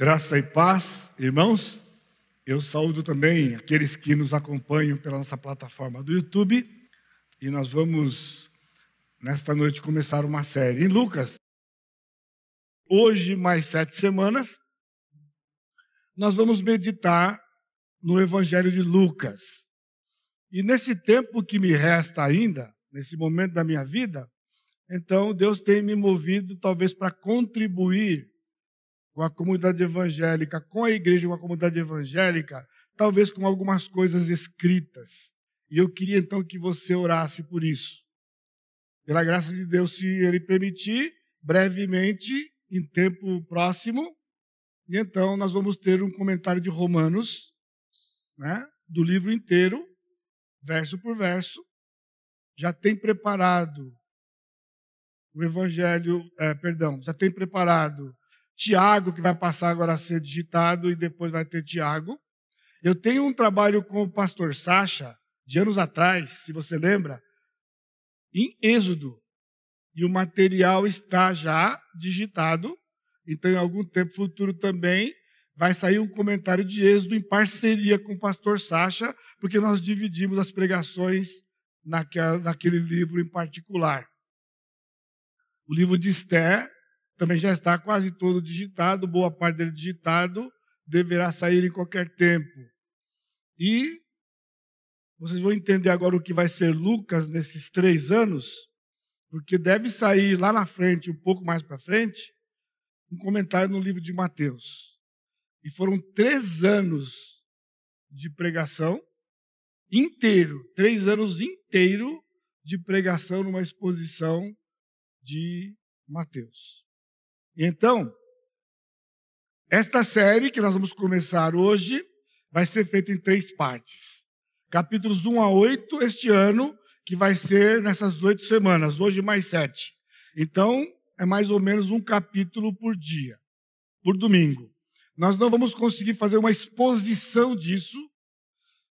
Graça e paz, irmãos. Eu saúdo também aqueles que nos acompanham pela nossa plataforma do YouTube. E nós vamos, nesta noite, começar uma série em Lucas. Hoje, mais sete semanas, nós vamos meditar no Evangelho de Lucas. E nesse tempo que me resta ainda, nesse momento da minha vida, então Deus tem me movido talvez para contribuir com a comunidade evangélica, com a igreja, com a comunidade evangélica, talvez com algumas coisas escritas. E eu queria então que você orasse por isso. Pela graça de Deus, se Ele permitir, brevemente, em tempo próximo, e então nós vamos ter um comentário de Romanos, né, do livro inteiro, verso por verso. Já tem preparado o Evangelho, é, perdão, já tem preparado Tiago, que vai passar agora a ser digitado, e depois vai ter Tiago. Eu tenho um trabalho com o pastor Sacha, de anos atrás, se você lembra, em Êxodo. E o material está já digitado. Então, em algum tempo futuro também, vai sair um comentário de Êxodo em parceria com o pastor Sacha, porque nós dividimos as pregações naquele livro em particular. O livro de Esther também já está quase todo digitado, boa parte dele digitado, deverá sair em qualquer tempo. E vocês vão entender agora o que vai ser Lucas nesses três anos, porque deve sair lá na frente, um pouco mais para frente, um comentário no livro de Mateus. E foram três anos de pregação inteiro, três anos inteiro de pregação numa exposição de Mateus. Então, esta série que nós vamos começar hoje vai ser feita em três partes. Capítulos 1 a 8 este ano, que vai ser nessas oito semanas, hoje mais sete. Então, é mais ou menos um capítulo por dia, por domingo. Nós não vamos conseguir fazer uma exposição disso,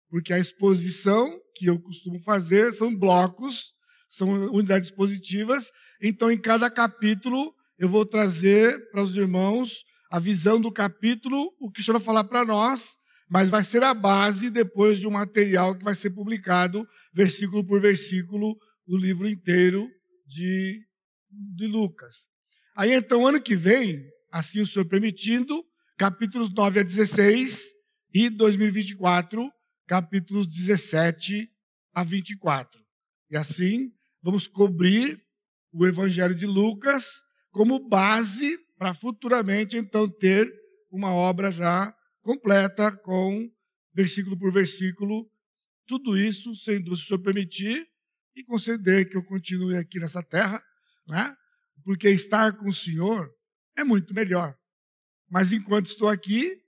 porque a exposição que eu costumo fazer são blocos, são unidades positivas. Então, em cada capítulo, eu vou trazer para os irmãos a visão do capítulo, o que o senhor vai falar para nós, mas vai ser a base depois de um material que vai ser publicado, versículo por versículo, o livro inteiro de, de Lucas. Aí então, ano que vem, assim o senhor permitindo, capítulos 9 a 16 e 2024, capítulos 17 a 24. E assim, vamos cobrir o Evangelho de Lucas como base para futuramente, então, ter uma obra já completa, com versículo por versículo, tudo isso, sendo o Senhor permitir e conceder que eu continue aqui nessa terra, né? porque estar com o Senhor é muito melhor. Mas enquanto estou aqui,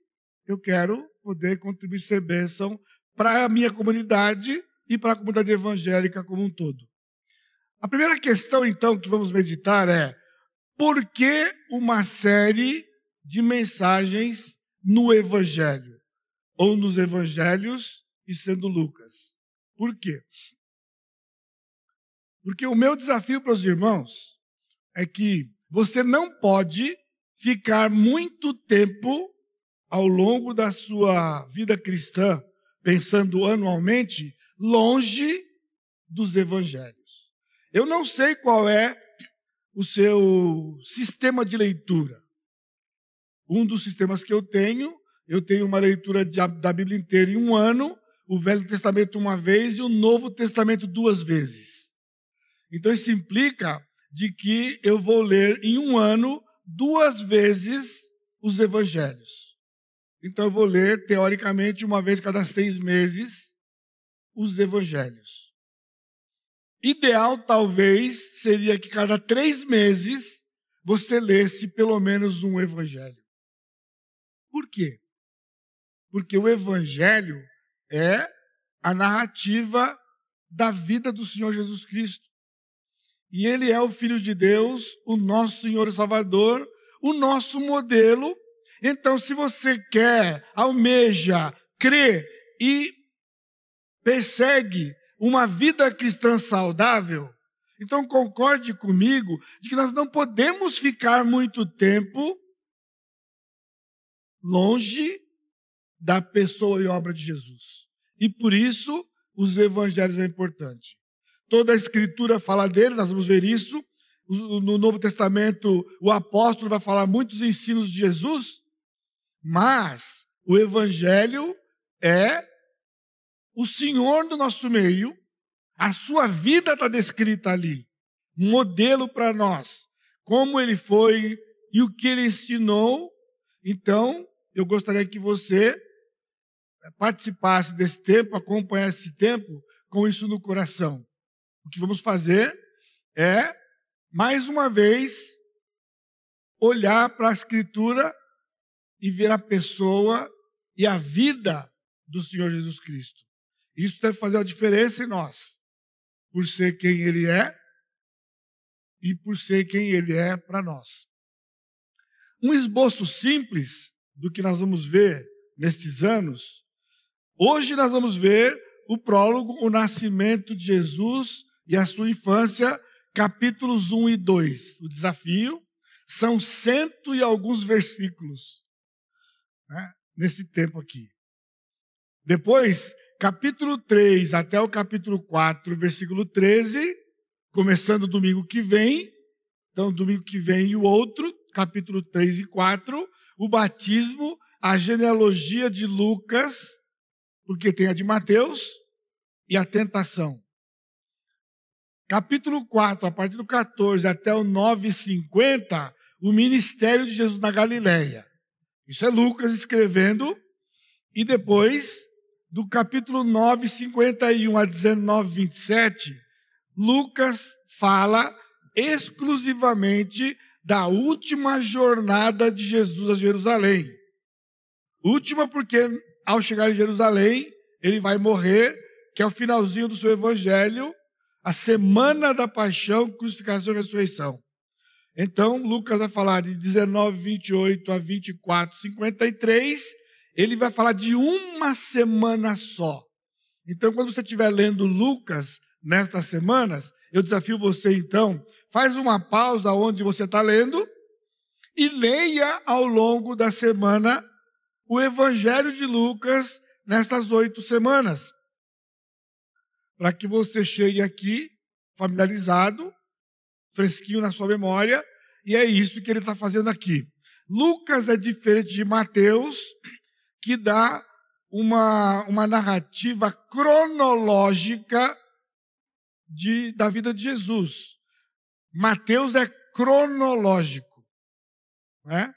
eu quero poder contribuir ser bênção para a minha comunidade e para a comunidade evangélica como um todo. A primeira questão, então, que vamos meditar é por que uma série de mensagens no Evangelho? Ou nos Evangelhos e sendo Lucas. Por quê? Porque o meu desafio para os irmãos é que você não pode ficar muito tempo ao longo da sua vida cristã, pensando anualmente, longe dos evangelhos. Eu não sei qual é o seu sistema de leitura. Um dos sistemas que eu tenho, eu tenho uma leitura de, da Bíblia inteira em um ano, o Velho Testamento uma vez e o Novo Testamento duas vezes. Então isso implica de que eu vou ler em um ano duas vezes os Evangelhos. Então eu vou ler, teoricamente, uma vez cada seis meses, os Evangelhos. Ideal, talvez, seria que cada três meses você lesse pelo menos um evangelho. Por quê? Porque o evangelho é a narrativa da vida do Senhor Jesus Cristo. E ele é o Filho de Deus, o nosso Senhor e Salvador, o nosso modelo. Então, se você quer, almeja, crê e persegue uma vida cristã saudável, então concorde comigo de que nós não podemos ficar muito tempo longe da pessoa e obra de Jesus. E por isso os evangelhos é importante. Toda a escritura fala dele, nós vamos ver isso. No Novo Testamento, o apóstolo vai falar muitos ensinos de Jesus, mas o evangelho é o Senhor do nosso meio, a sua vida está descrita ali, modelo para nós, como ele foi e o que ele ensinou. Então, eu gostaria que você participasse desse tempo, acompanhasse esse tempo com isso no coração. O que vamos fazer é, mais uma vez, olhar para a Escritura e ver a pessoa e a vida do Senhor Jesus Cristo. Isso deve fazer a diferença em nós, por ser quem Ele é e por ser quem Ele é para nós. Um esboço simples do que nós vamos ver nestes anos Hoje nós vamos ver o prólogo, o nascimento de Jesus e a sua infância, capítulos 1 e 2. O desafio são cento e alguns versículos né, nesse tempo aqui. Depois, capítulo 3 até o capítulo 4, versículo 13, começando domingo que vem. Então, domingo que vem e o outro, capítulo 3 e 4, o batismo, a genealogia de Lucas porque tem a de Mateus e a tentação. Capítulo 4, a partir do 14 até o 9,50, o ministério de Jesus na Galileia. Isso é Lucas escrevendo, e depois, do capítulo 9, 51 a 19, 27, Lucas fala exclusivamente da última jornada de Jesus a Jerusalém. Última porque ao chegar em Jerusalém, ele vai morrer, que é o finalzinho do seu evangelho, a semana da paixão, crucificação e ressurreição. Então, Lucas vai falar de 19, 28 a 24, 53. Ele vai falar de uma semana só. Então, quando você estiver lendo Lucas nestas semanas, eu desafio você, então, faz uma pausa onde você está lendo e leia ao longo da semana o Evangelho de Lucas nestas oito semanas. Para que você chegue aqui familiarizado, fresquinho na sua memória, e é isso que ele está fazendo aqui. Lucas é diferente de Mateus, que dá uma, uma narrativa cronológica de, da vida de Jesus. Mateus é cronológico. Né?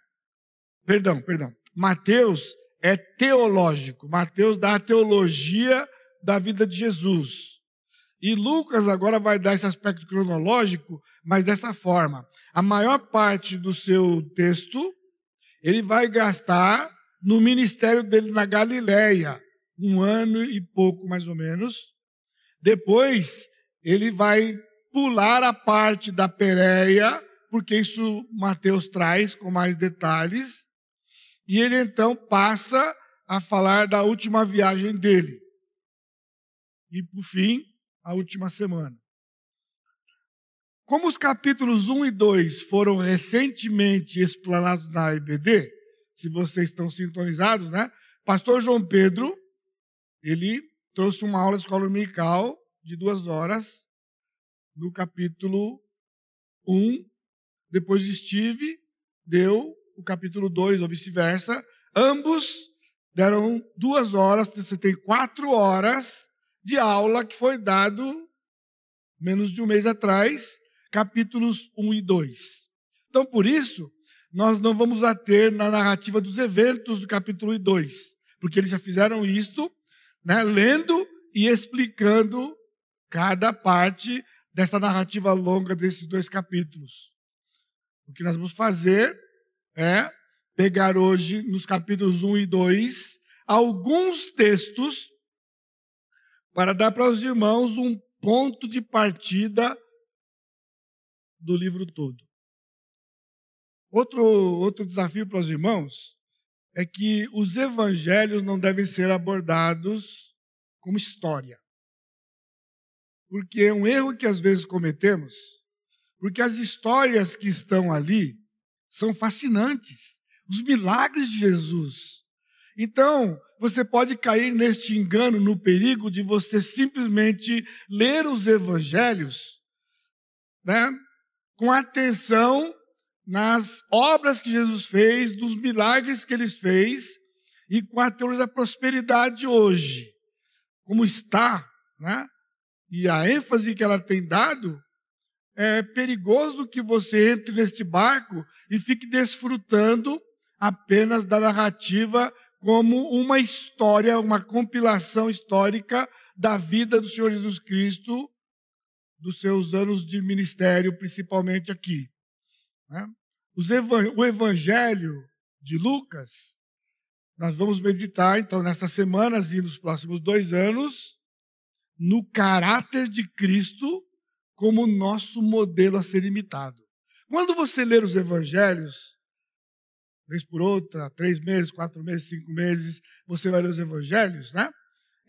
Perdão, perdão. Mateus é teológico. Mateus dá a teologia da vida de Jesus. E Lucas agora vai dar esse aspecto cronológico, mas dessa forma. A maior parte do seu texto ele vai gastar no ministério dele na Galileia, um ano e pouco mais ou menos. Depois ele vai pular a parte da Pérea, porque isso Mateus traz com mais detalhes. E ele então passa a falar da última viagem dele. E, por fim, a última semana. Como os capítulos 1 e 2 foram recentemente explanados na IBD, se vocês estão sintonizados, né? Pastor João Pedro, ele trouxe uma aula de escola dominical de duas horas no capítulo 1. Depois Steve deu o capítulo 2 ou vice-versa, ambos deram duas horas, você tem quatro horas de aula que foi dado menos de um mês atrás, capítulos 1 e 2. Então, por isso, nós não vamos ater na narrativa dos eventos do capítulo 2, porque eles já fizeram isto, né, lendo e explicando cada parte dessa narrativa longa desses dois capítulos. O que nós vamos fazer é pegar hoje, nos capítulos 1 e 2, alguns textos para dar para os irmãos um ponto de partida do livro todo. Outro, outro desafio para os irmãos é que os evangelhos não devem ser abordados como história. Porque é um erro que às vezes cometemos, porque as histórias que estão ali são fascinantes. os milagres de Jesus. Então, você pode cair neste engano, no perigo de você simplesmente ler os evangelhos, né, com atenção nas obras que Jesus fez, nos milagres que ele fez e com a teoria da prosperidade hoje. Como está, né? E a ênfase que ela tem dado, é perigoso que você entre neste barco e fique desfrutando apenas da narrativa como uma história, uma compilação histórica da vida do Senhor Jesus Cristo, dos seus anos de ministério, principalmente aqui. Né? O Evangelho de Lucas, nós vamos meditar, então, nessas semanas e nos próximos dois anos, no caráter de Cristo como nosso modelo a ser imitado. Quando você ler os Evangelhos, vez por outra, três meses, quatro meses, cinco meses, você vai ler os evangelhos, né?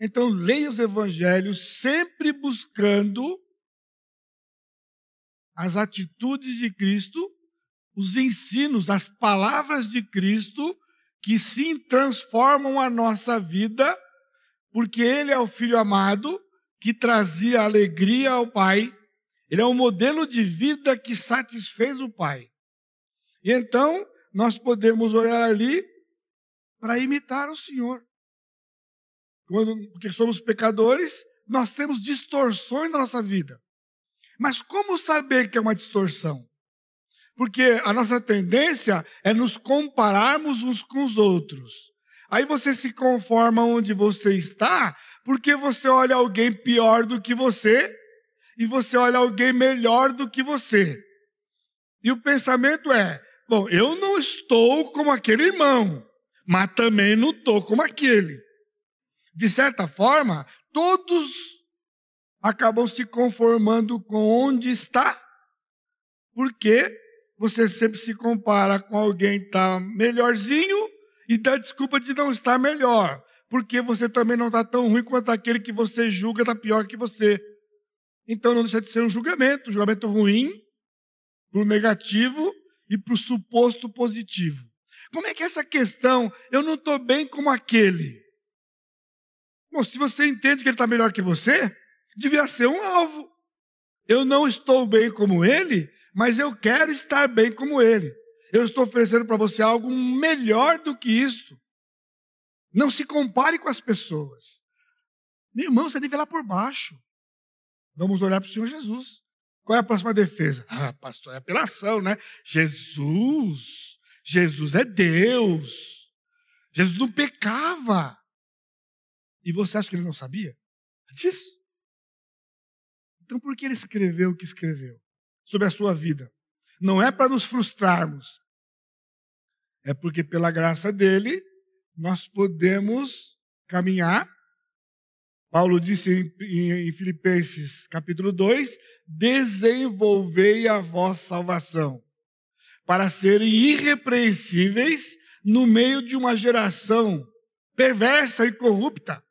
Então, leia os evangelhos sempre buscando as atitudes de Cristo, os ensinos, as palavras de Cristo, que sim transformam a nossa vida, porque Ele é o Filho amado que trazia alegria ao Pai, Ele é o modelo de vida que satisfez o Pai. E então, nós podemos olhar ali para imitar o Senhor. Quando, porque somos pecadores, nós temos distorções na nossa vida. Mas como saber que é uma distorção? Porque a nossa tendência é nos compararmos uns com os outros. Aí você se conforma onde você está, porque você olha alguém pior do que você e você olha alguém melhor do que você. E o pensamento é: Bom, eu não estou como aquele irmão, mas também não estou como aquele. De certa forma, todos acabam se conformando com onde está, porque você sempre se compara com alguém que está melhorzinho e dá desculpa de não estar melhor, porque você também não está tão ruim quanto aquele que você julga está pior que você. Então não deixa de ser um julgamento, um julgamento ruim, para o negativo, e para o suposto positivo. Como é que é essa questão, eu não estou bem como aquele? Bom, se você entende que ele está melhor que você, devia ser um alvo. Eu não estou bem como ele, mas eu quero estar bem como ele. Eu estou oferecendo para você algo melhor do que isso. Não se compare com as pessoas. Meu irmão, você deve lá por baixo. Vamos olhar para o Senhor Jesus. Qual é a próxima defesa? Ah, pastor, é apelação, né? Jesus, Jesus é Deus. Jesus não pecava. E você acha que ele não sabia disso? Então por que ele escreveu o que escreveu sobre a sua vida? Não é para nos frustrarmos. É porque pela graça dele nós podemos caminhar Paulo disse em, em, Filipenses capítulo 2: desenvolvei a vossa salvação, para serem irrepreensíveis no meio de uma geração perversa e corrupta.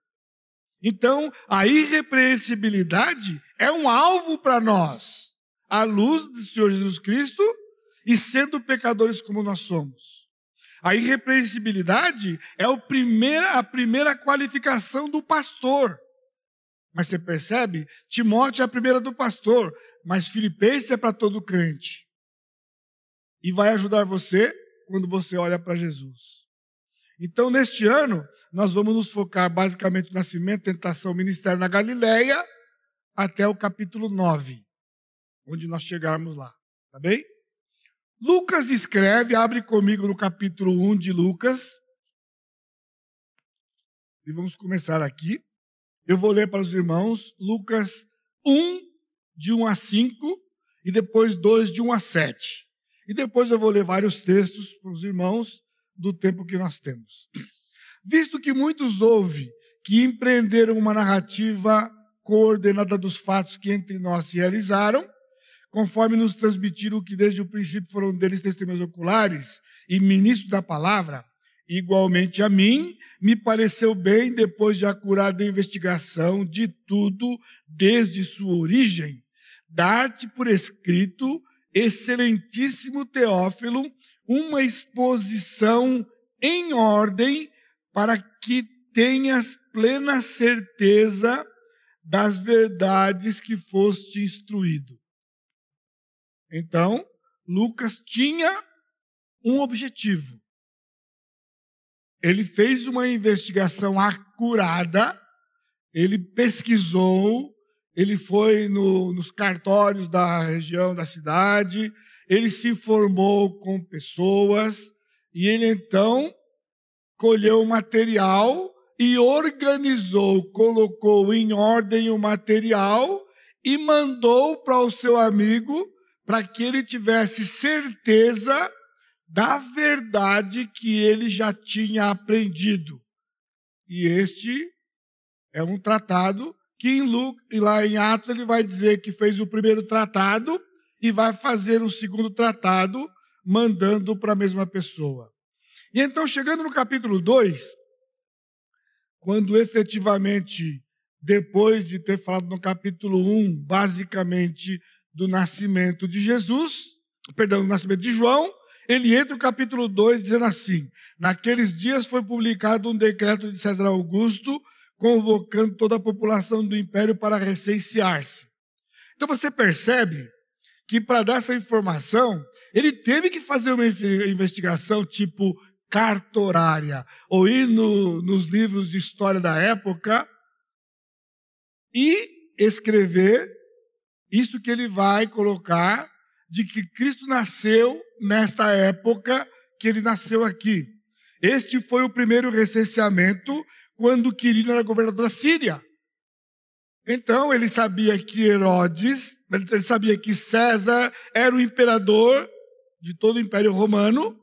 Então, a irrepreensibilidade é um alvo para nós, à luz do Senhor Jesus Cristo e sendo pecadores como nós somos. A irrepreensibilidade é a primeira, a primeira qualificação do pastor. Mas você percebe? Timóteo é a primeira do pastor, mas Filipenses é para todo crente. E vai ajudar você quando você olha para Jesus. Então, neste ano, nós vamos nos focar basicamente no nascimento, tentação, ministério na Galileia, até o capítulo 9, onde nós chegarmos lá. Tá bem? Lucas escreve, abre comigo no capítulo 1 de Lucas. E vamos começar aqui. Eu vou ler para os irmãos Lucas 1, de 1 a 5, e depois 2, de 1 a 7. E depois eu vou ler vários textos para os irmãos do tempo que nós temos. Visto que muitos houve que empreenderam uma narrativa coordenada dos fatos que entre nós se realizaram, conforme nos transmitiram que desde o princípio foram deles testemunhas oculares e ministros da palavra, Igualmente a mim, me pareceu bem, depois de acurada investigação de tudo desde sua origem, dar-te por escrito, excelentíssimo Teófilo, uma exposição em ordem para que tenhas plena certeza das verdades que foste instruído. Então, Lucas tinha um objetivo. Ele fez uma investigação acurada, ele pesquisou, ele foi no, nos cartórios da região da cidade, ele se informou com pessoas e ele então colheu o material e organizou, colocou em ordem o material e mandou para o seu amigo para que ele tivesse certeza da verdade que ele já tinha aprendido. E este é um tratado que em lá em Atos ele vai dizer que fez o primeiro tratado e vai fazer o segundo tratado, mandando para a mesma pessoa. E então, chegando no capítulo 2, quando efetivamente, depois de ter falado no capítulo 1, um, basicamente, do nascimento de Jesus, perdão, do nascimento de João, ele entra no capítulo 2 dizendo assim: Naqueles dias foi publicado um decreto de César Augusto convocando toda a população do império para recensear-se. Então você percebe que para dar essa informação, ele teve que fazer uma investigação tipo cartorária, ou ir no, nos livros de história da época e escrever isso que ele vai colocar de que Cristo nasceu nesta época que ele nasceu aqui. Este foi o primeiro recenseamento quando Quirino era governador da Síria. Então ele sabia que Herodes, ele sabia que César era o imperador de todo o Império Romano.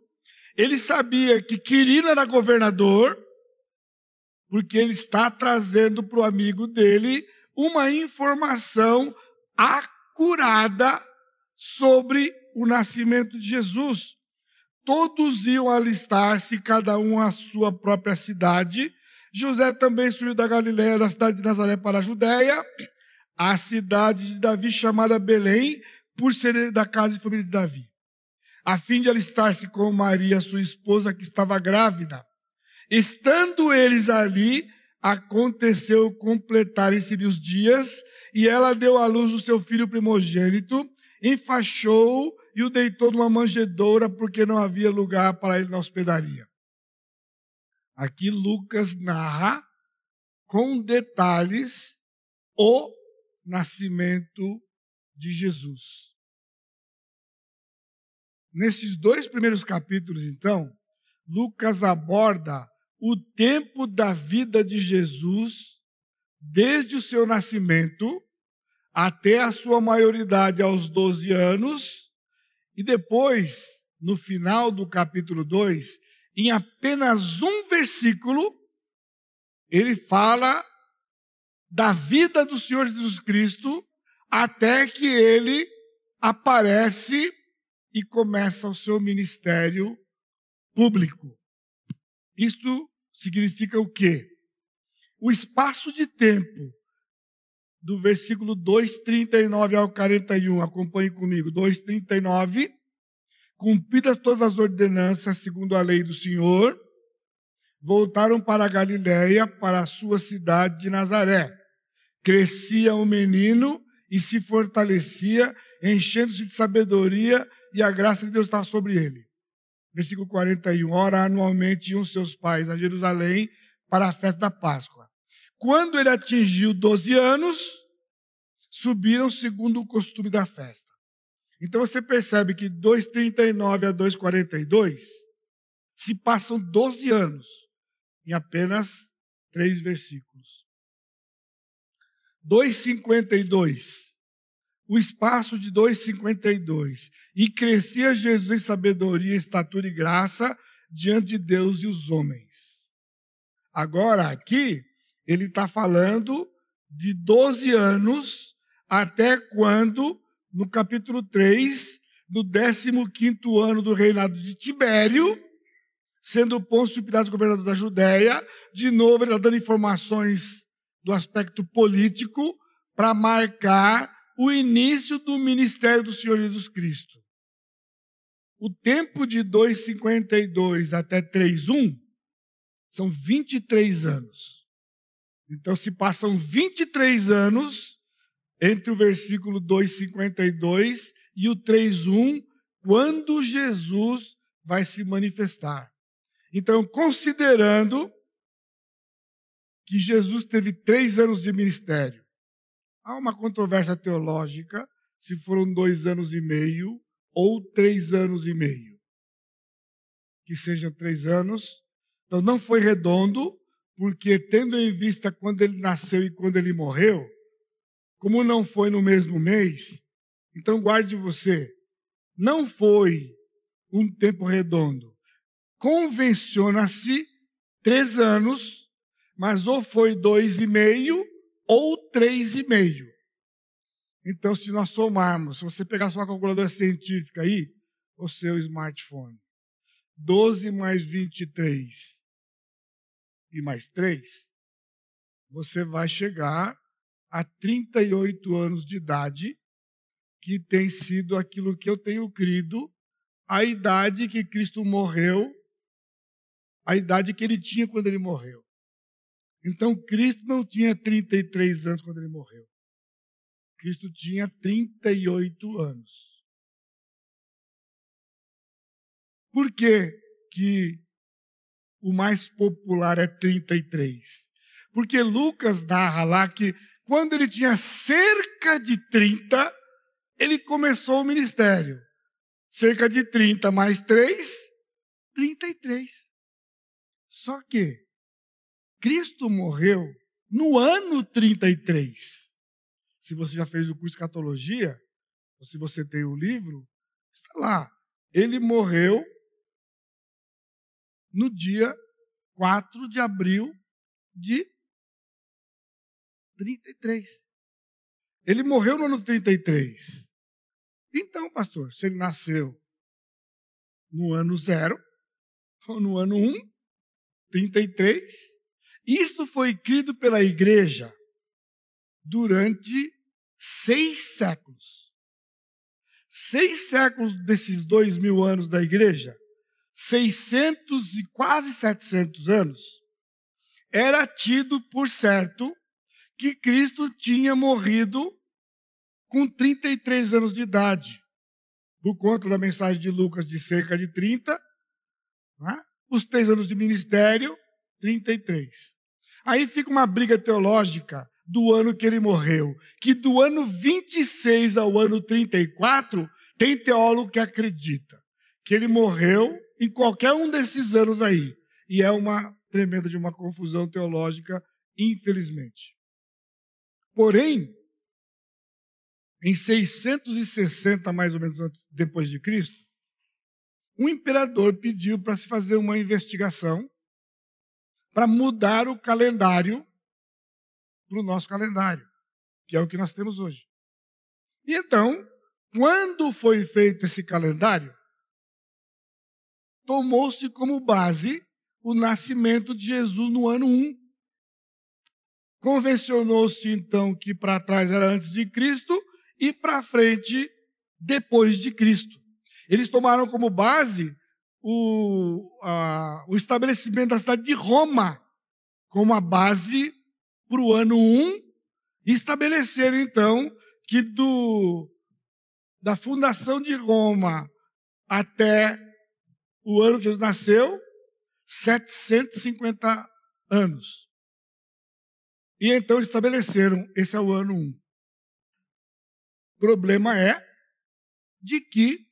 Ele sabia que Quirino era governador, porque ele está trazendo para o amigo dele uma informação acurada sobre o nascimento de Jesus. Todos iam alistar-se, cada um à sua própria cidade, José também subiu da Galiléia, da cidade de Nazaré para a Judéia, a cidade de Davi chamada Belém, por ser da casa e família de Davi, a fim de alistar-se com Maria, sua esposa, que estava grávida. Estando eles ali, aconteceu completarem-se os dias, e ela deu à luz o seu filho primogênito, enfaixou e o deitou numa manjedoura, porque não havia lugar para ele na hospedaria. Aqui Lucas narra com detalhes o nascimento de Jesus. Nesses dois primeiros capítulos, então, Lucas aborda o tempo da vida de Jesus, desde o seu nascimento até a sua maioridade aos 12 anos, e depois, no final do capítulo 2, em apenas um versículo, ele fala da vida do Senhor Jesus Cristo até que ele aparece e começa o seu ministério público. Isto significa o quê? O espaço de tempo do versículo 2:39 ao 41, acompanhe comigo, 2:39 Cumpridas todas as ordenanças segundo a lei do Senhor, voltaram para a Galiléia, para a sua cidade de Nazaré. Crescia o menino e se fortalecia, enchendo-se de sabedoria, e a graça de Deus estava sobre ele. Versículo 41. Ora, anualmente iam seus pais a Jerusalém para a festa da Páscoa. Quando ele atingiu 12 anos, subiram segundo o costume da festa. Então você percebe que 2,39 a 2,42 se passam 12 anos em apenas três versículos. 2,52. O espaço de 2,52. E crescia Jesus em sabedoria, estatura e graça diante de Deus e os homens. Agora, aqui, ele está falando de 12 anos até quando no capítulo 3, no 15 ano do reinado de Tibério, sendo Pôncio Pilatos governador da Judéia, de novo ele está dando informações do aspecto político para marcar o início do ministério do Senhor Jesus Cristo. o tempo de 2,52 até 3,1 são 23 anos. Então, se passam 23 anos entre o versículo 2,52 e o 3,1, quando Jesus vai se manifestar. Então, considerando que Jesus teve três anos de ministério, há uma controvérsia teológica se foram dois anos e meio ou três anos e meio. Que sejam três anos. Então, não foi redondo, porque, tendo em vista quando ele nasceu e quando ele morreu, como não foi no mesmo mês, então guarde você, não foi um tempo redondo. Convenciona-se três anos, mas ou foi dois e meio ou três e meio. Então, se nós somarmos, se você pegar sua calculadora científica aí, o seu smartphone, 12 mais 23 e mais 3, você vai chegar a 38 anos de idade, que tem sido aquilo que eu tenho crido, a idade que Cristo morreu, a idade que ele tinha quando ele morreu. Então, Cristo não tinha 33 anos quando ele morreu. Cristo tinha 38 anos. Por que, que o mais popular é 33? Porque Lucas narra lá que quando ele tinha cerca de 30, ele começou o ministério. Cerca de 30 mais 3, 33. Só que Cristo morreu no ano 33. Se você já fez o curso de catologia, ou se você tem o livro, está lá. Ele morreu no dia 4 de abril de 33. Ele morreu no ano 33. Então, pastor, se ele nasceu no ano zero, ou no ano 1, 33, isto foi crido pela igreja durante seis séculos. Seis séculos desses dois mil anos da igreja, 600 e quase 700 anos, era tido por certo que Cristo tinha morrido com 33 anos de idade, por conta da mensagem de Lucas de cerca de 30, né? os três anos de ministério, 33. Aí fica uma briga teológica do ano que ele morreu, que do ano 26 ao ano 34, tem teólogo que acredita que ele morreu em qualquer um desses anos aí. E é uma tremenda de uma confusão teológica, infelizmente. Porém, em 660 mais ou menos depois de Cristo, um imperador pediu para se fazer uma investigação para mudar o calendário para o nosso calendário, que é o que nós temos hoje. E então, quando foi feito esse calendário, tomou-se como base o nascimento de Jesus no ano 1. Convencionou-se então que para trás era antes de Cristo e para frente depois de Cristo. Eles tomaram como base o, a, o estabelecimento da cidade de Roma como a base para o ano 1 e estabeleceram então que do, da fundação de Roma até o ano que Jesus nasceu, 750 anos. E então estabeleceram, esse é o ano 1. O problema é de que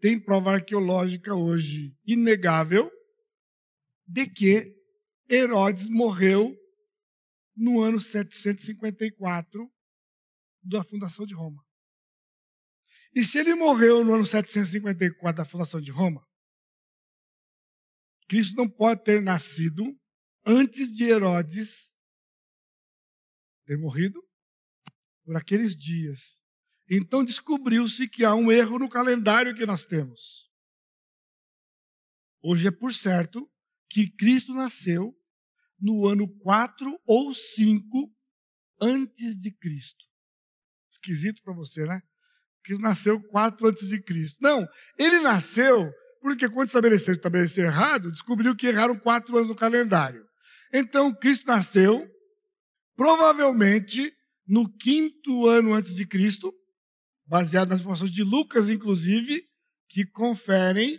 tem prova arqueológica hoje inegável de que Herodes morreu no ano 754 da fundação de Roma. E se ele morreu no ano 754 da fundação de Roma, Cristo não pode ter nascido antes de Herodes ter morrido por aqueles dias. Então descobriu-se que há um erro no calendário que nós temos. Hoje é por certo que Cristo nasceu no ano 4 ou 5 antes de Cristo. Esquisito para você, né? Cristo nasceu quatro antes de Cristo. Não, ele nasceu porque quando estabeleceram estabelecer errado, descobriu que erraram quatro anos no calendário. Então, Cristo nasceu, provavelmente, no quinto ano antes de Cristo, baseado nas informações de Lucas, inclusive, que conferem,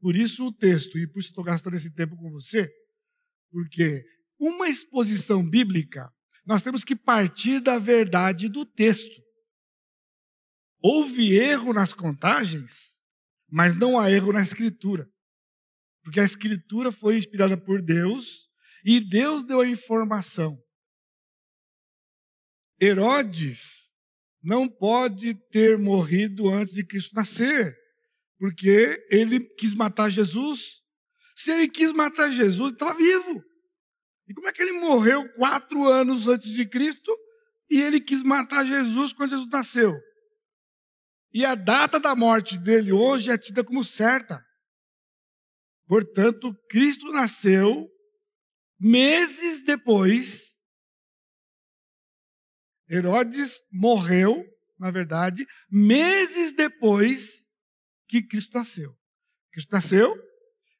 por isso o texto, e por isso estou gastando esse tempo com você, porque uma exposição bíblica, nós temos que partir da verdade do texto. Houve erro nas contagens, mas não há erro na escritura. Porque a escritura foi inspirada por Deus e Deus deu a informação. Herodes não pode ter morrido antes de Cristo nascer, porque ele quis matar Jesus. Se ele quis matar Jesus, ele estava vivo. E como é que ele morreu quatro anos antes de Cristo e ele quis matar Jesus quando Jesus nasceu? E a data da morte dele hoje é tida como certa. Portanto, Cristo nasceu meses depois. Herodes morreu, na verdade, meses depois que Cristo nasceu. Cristo nasceu,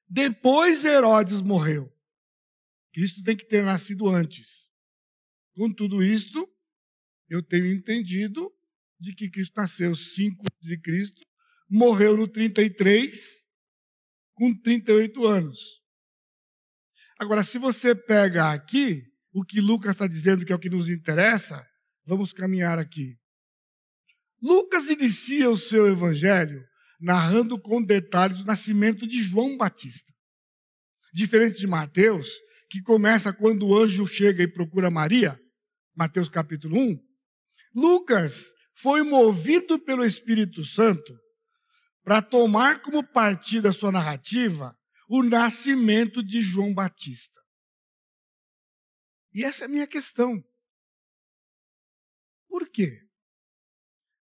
depois Herodes morreu. Cristo tem que ter nascido antes. Com tudo isto, eu tenho entendido de que Cristo nasceu 5 de Cristo, morreu no 33, com 38 anos. Agora, se você pega aqui, o que Lucas está dizendo que é o que nos interessa, vamos caminhar aqui. Lucas inicia o seu evangelho narrando com detalhes o nascimento de João Batista. Diferente de Mateus, que começa quando o anjo chega e procura Maria, Mateus capítulo 1, Lucas foi movido pelo Espírito Santo para tomar como partida da sua narrativa o nascimento de João Batista. E essa é a minha questão. Por quê?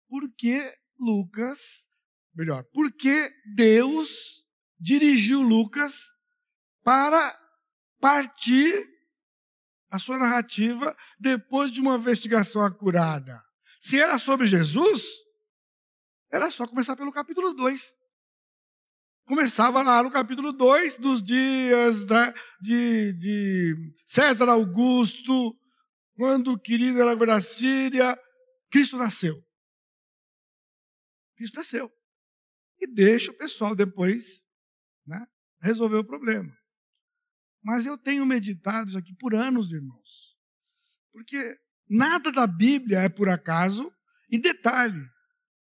Porque Lucas, melhor, porque Deus dirigiu Lucas para partir a sua narrativa depois de uma investigação acurada. Se era sobre Jesus, era só começar pelo capítulo 2. Começava lá no capítulo 2 dos dias da, de, de César Augusto, quando o querido era da Síria, Cristo nasceu. Cristo nasceu. E deixa o pessoal depois né, resolver o problema. Mas eu tenho meditado isso aqui por anos, irmãos. Porque Nada da Bíblia é por acaso. E detalhe: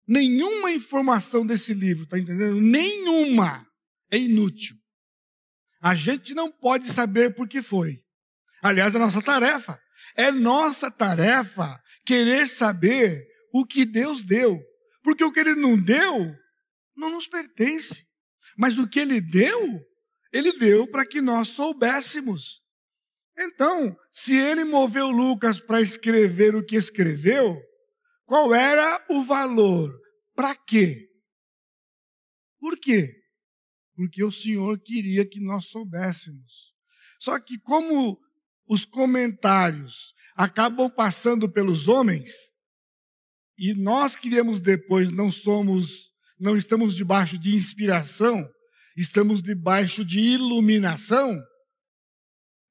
nenhuma informação desse livro, está entendendo? Nenhuma é inútil. A gente não pode saber por que foi. Aliás, é nossa tarefa. É nossa tarefa querer saber o que Deus deu. Porque o que ele não deu não nos pertence. Mas o que ele deu, ele deu para que nós soubéssemos. Então, se ele moveu Lucas para escrever o que escreveu, qual era o valor? Para quê? Por quê? Porque o Senhor queria que nós soubéssemos. Só que, como os comentários acabam passando pelos homens, e nós queremos depois não somos, não estamos debaixo de inspiração, estamos debaixo de iluminação,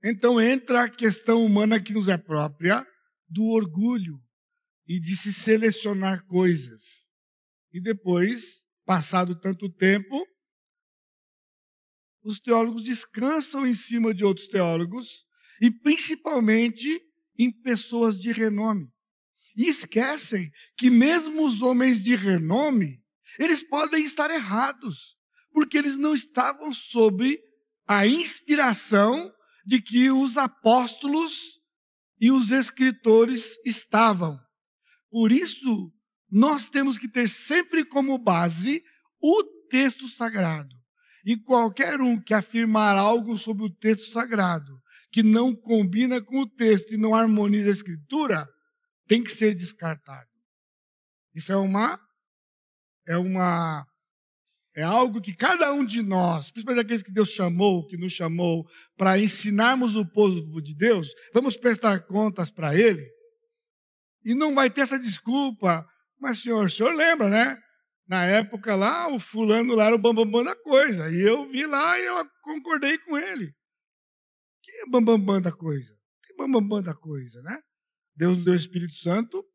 então entra a questão humana que nos é própria do orgulho e de se selecionar coisas. E depois, passado tanto tempo, os teólogos descansam em cima de outros teólogos e principalmente em pessoas de renome. E esquecem que mesmo os homens de renome, eles podem estar errados, porque eles não estavam sob a inspiração de que os apóstolos e os escritores estavam. Por isso, nós temos que ter sempre como base o texto sagrado. E qualquer um que afirmar algo sobre o texto sagrado que não combina com o texto e não harmoniza a escritura, tem que ser descartado. Isso é uma é uma é algo que cada um de nós, principalmente aqueles que Deus chamou, que nos chamou, para ensinarmos o povo de Deus, vamos prestar contas para Ele. E não vai ter essa desculpa. Mas, senhor, o senhor lembra, né? Na época lá, o fulano lá era o bambambam bam, bam da coisa. E eu vi lá e eu concordei com ele. É bambambam bam, da coisa? É bambambam da coisa, né? Deus nos deu o Espírito Santo.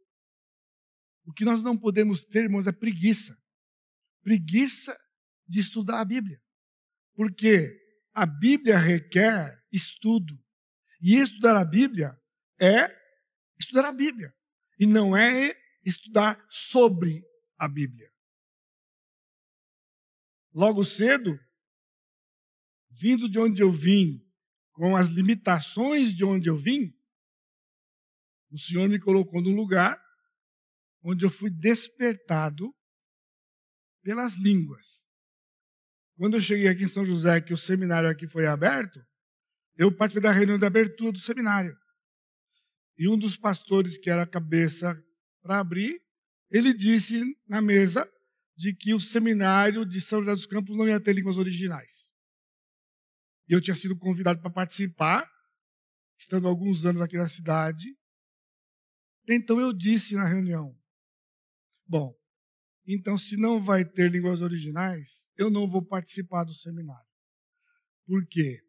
O que nós não podemos ter, irmãos, é preguiça. Preguiça de estudar a Bíblia. Porque a Bíblia requer estudo. E estudar a Bíblia é estudar a Bíblia. E não é estudar sobre a Bíblia. Logo cedo, vindo de onde eu vim, com as limitações de onde eu vim, o Senhor me colocou num lugar onde eu fui despertado pelas línguas. Quando eu cheguei aqui em São José, que o seminário aqui foi aberto, eu participei da reunião de abertura do seminário. E um dos pastores, que era a cabeça para abrir, ele disse na mesa de que o seminário de São José dos Campos não ia ter línguas originais. E eu tinha sido convidado para participar, estando alguns anos aqui na cidade. Então eu disse na reunião: Bom, então se não vai ter línguas originais, eu não vou participar do seminário. Por quê?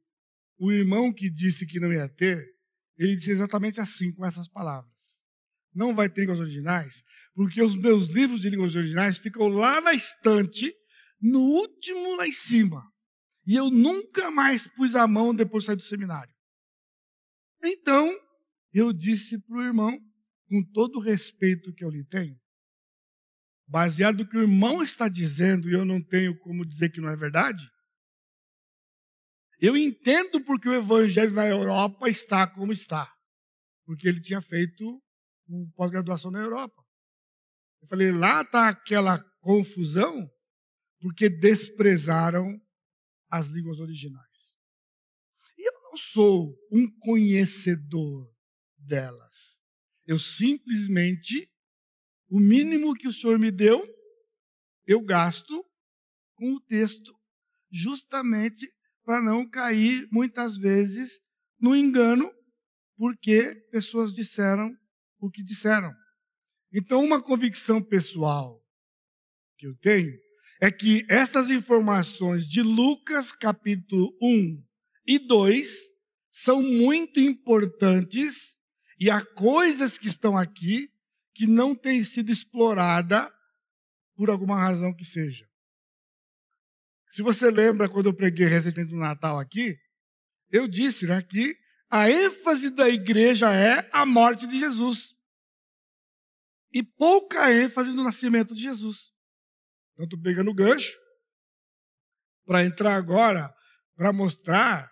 O irmão que disse que não ia ter, ele disse exatamente assim, com essas palavras. Não vai ter línguas originais, porque os meus livros de línguas originais ficam lá na estante, no último lá em cima. E eu nunca mais pus a mão depois de sair do seminário. Então, eu disse para o irmão, com todo o respeito que eu lhe tenho, baseado no que o irmão está dizendo e eu não tenho como dizer que não é verdade, eu entendo porque o evangelho na Europa está como está. Porque ele tinha feito uma pós-graduação na Europa. Eu falei, lá está aquela confusão porque desprezaram as línguas originais. E eu não sou um conhecedor delas. Eu simplesmente, o mínimo que o Senhor me deu, eu gasto com o texto, justamente para não cair muitas vezes no engano, porque pessoas disseram o que disseram. Então, uma convicção pessoal que eu tenho é que essas informações de Lucas capítulo 1 e 2 são muito importantes e há coisas que estão aqui que não têm sido explorada por alguma razão que seja. Se você lembra quando eu preguei recentemente no Natal aqui, eu disse né, que a ênfase da igreja é a morte de Jesus. E pouca ênfase no nascimento de Jesus. Então, estou pegando o gancho para entrar agora para mostrar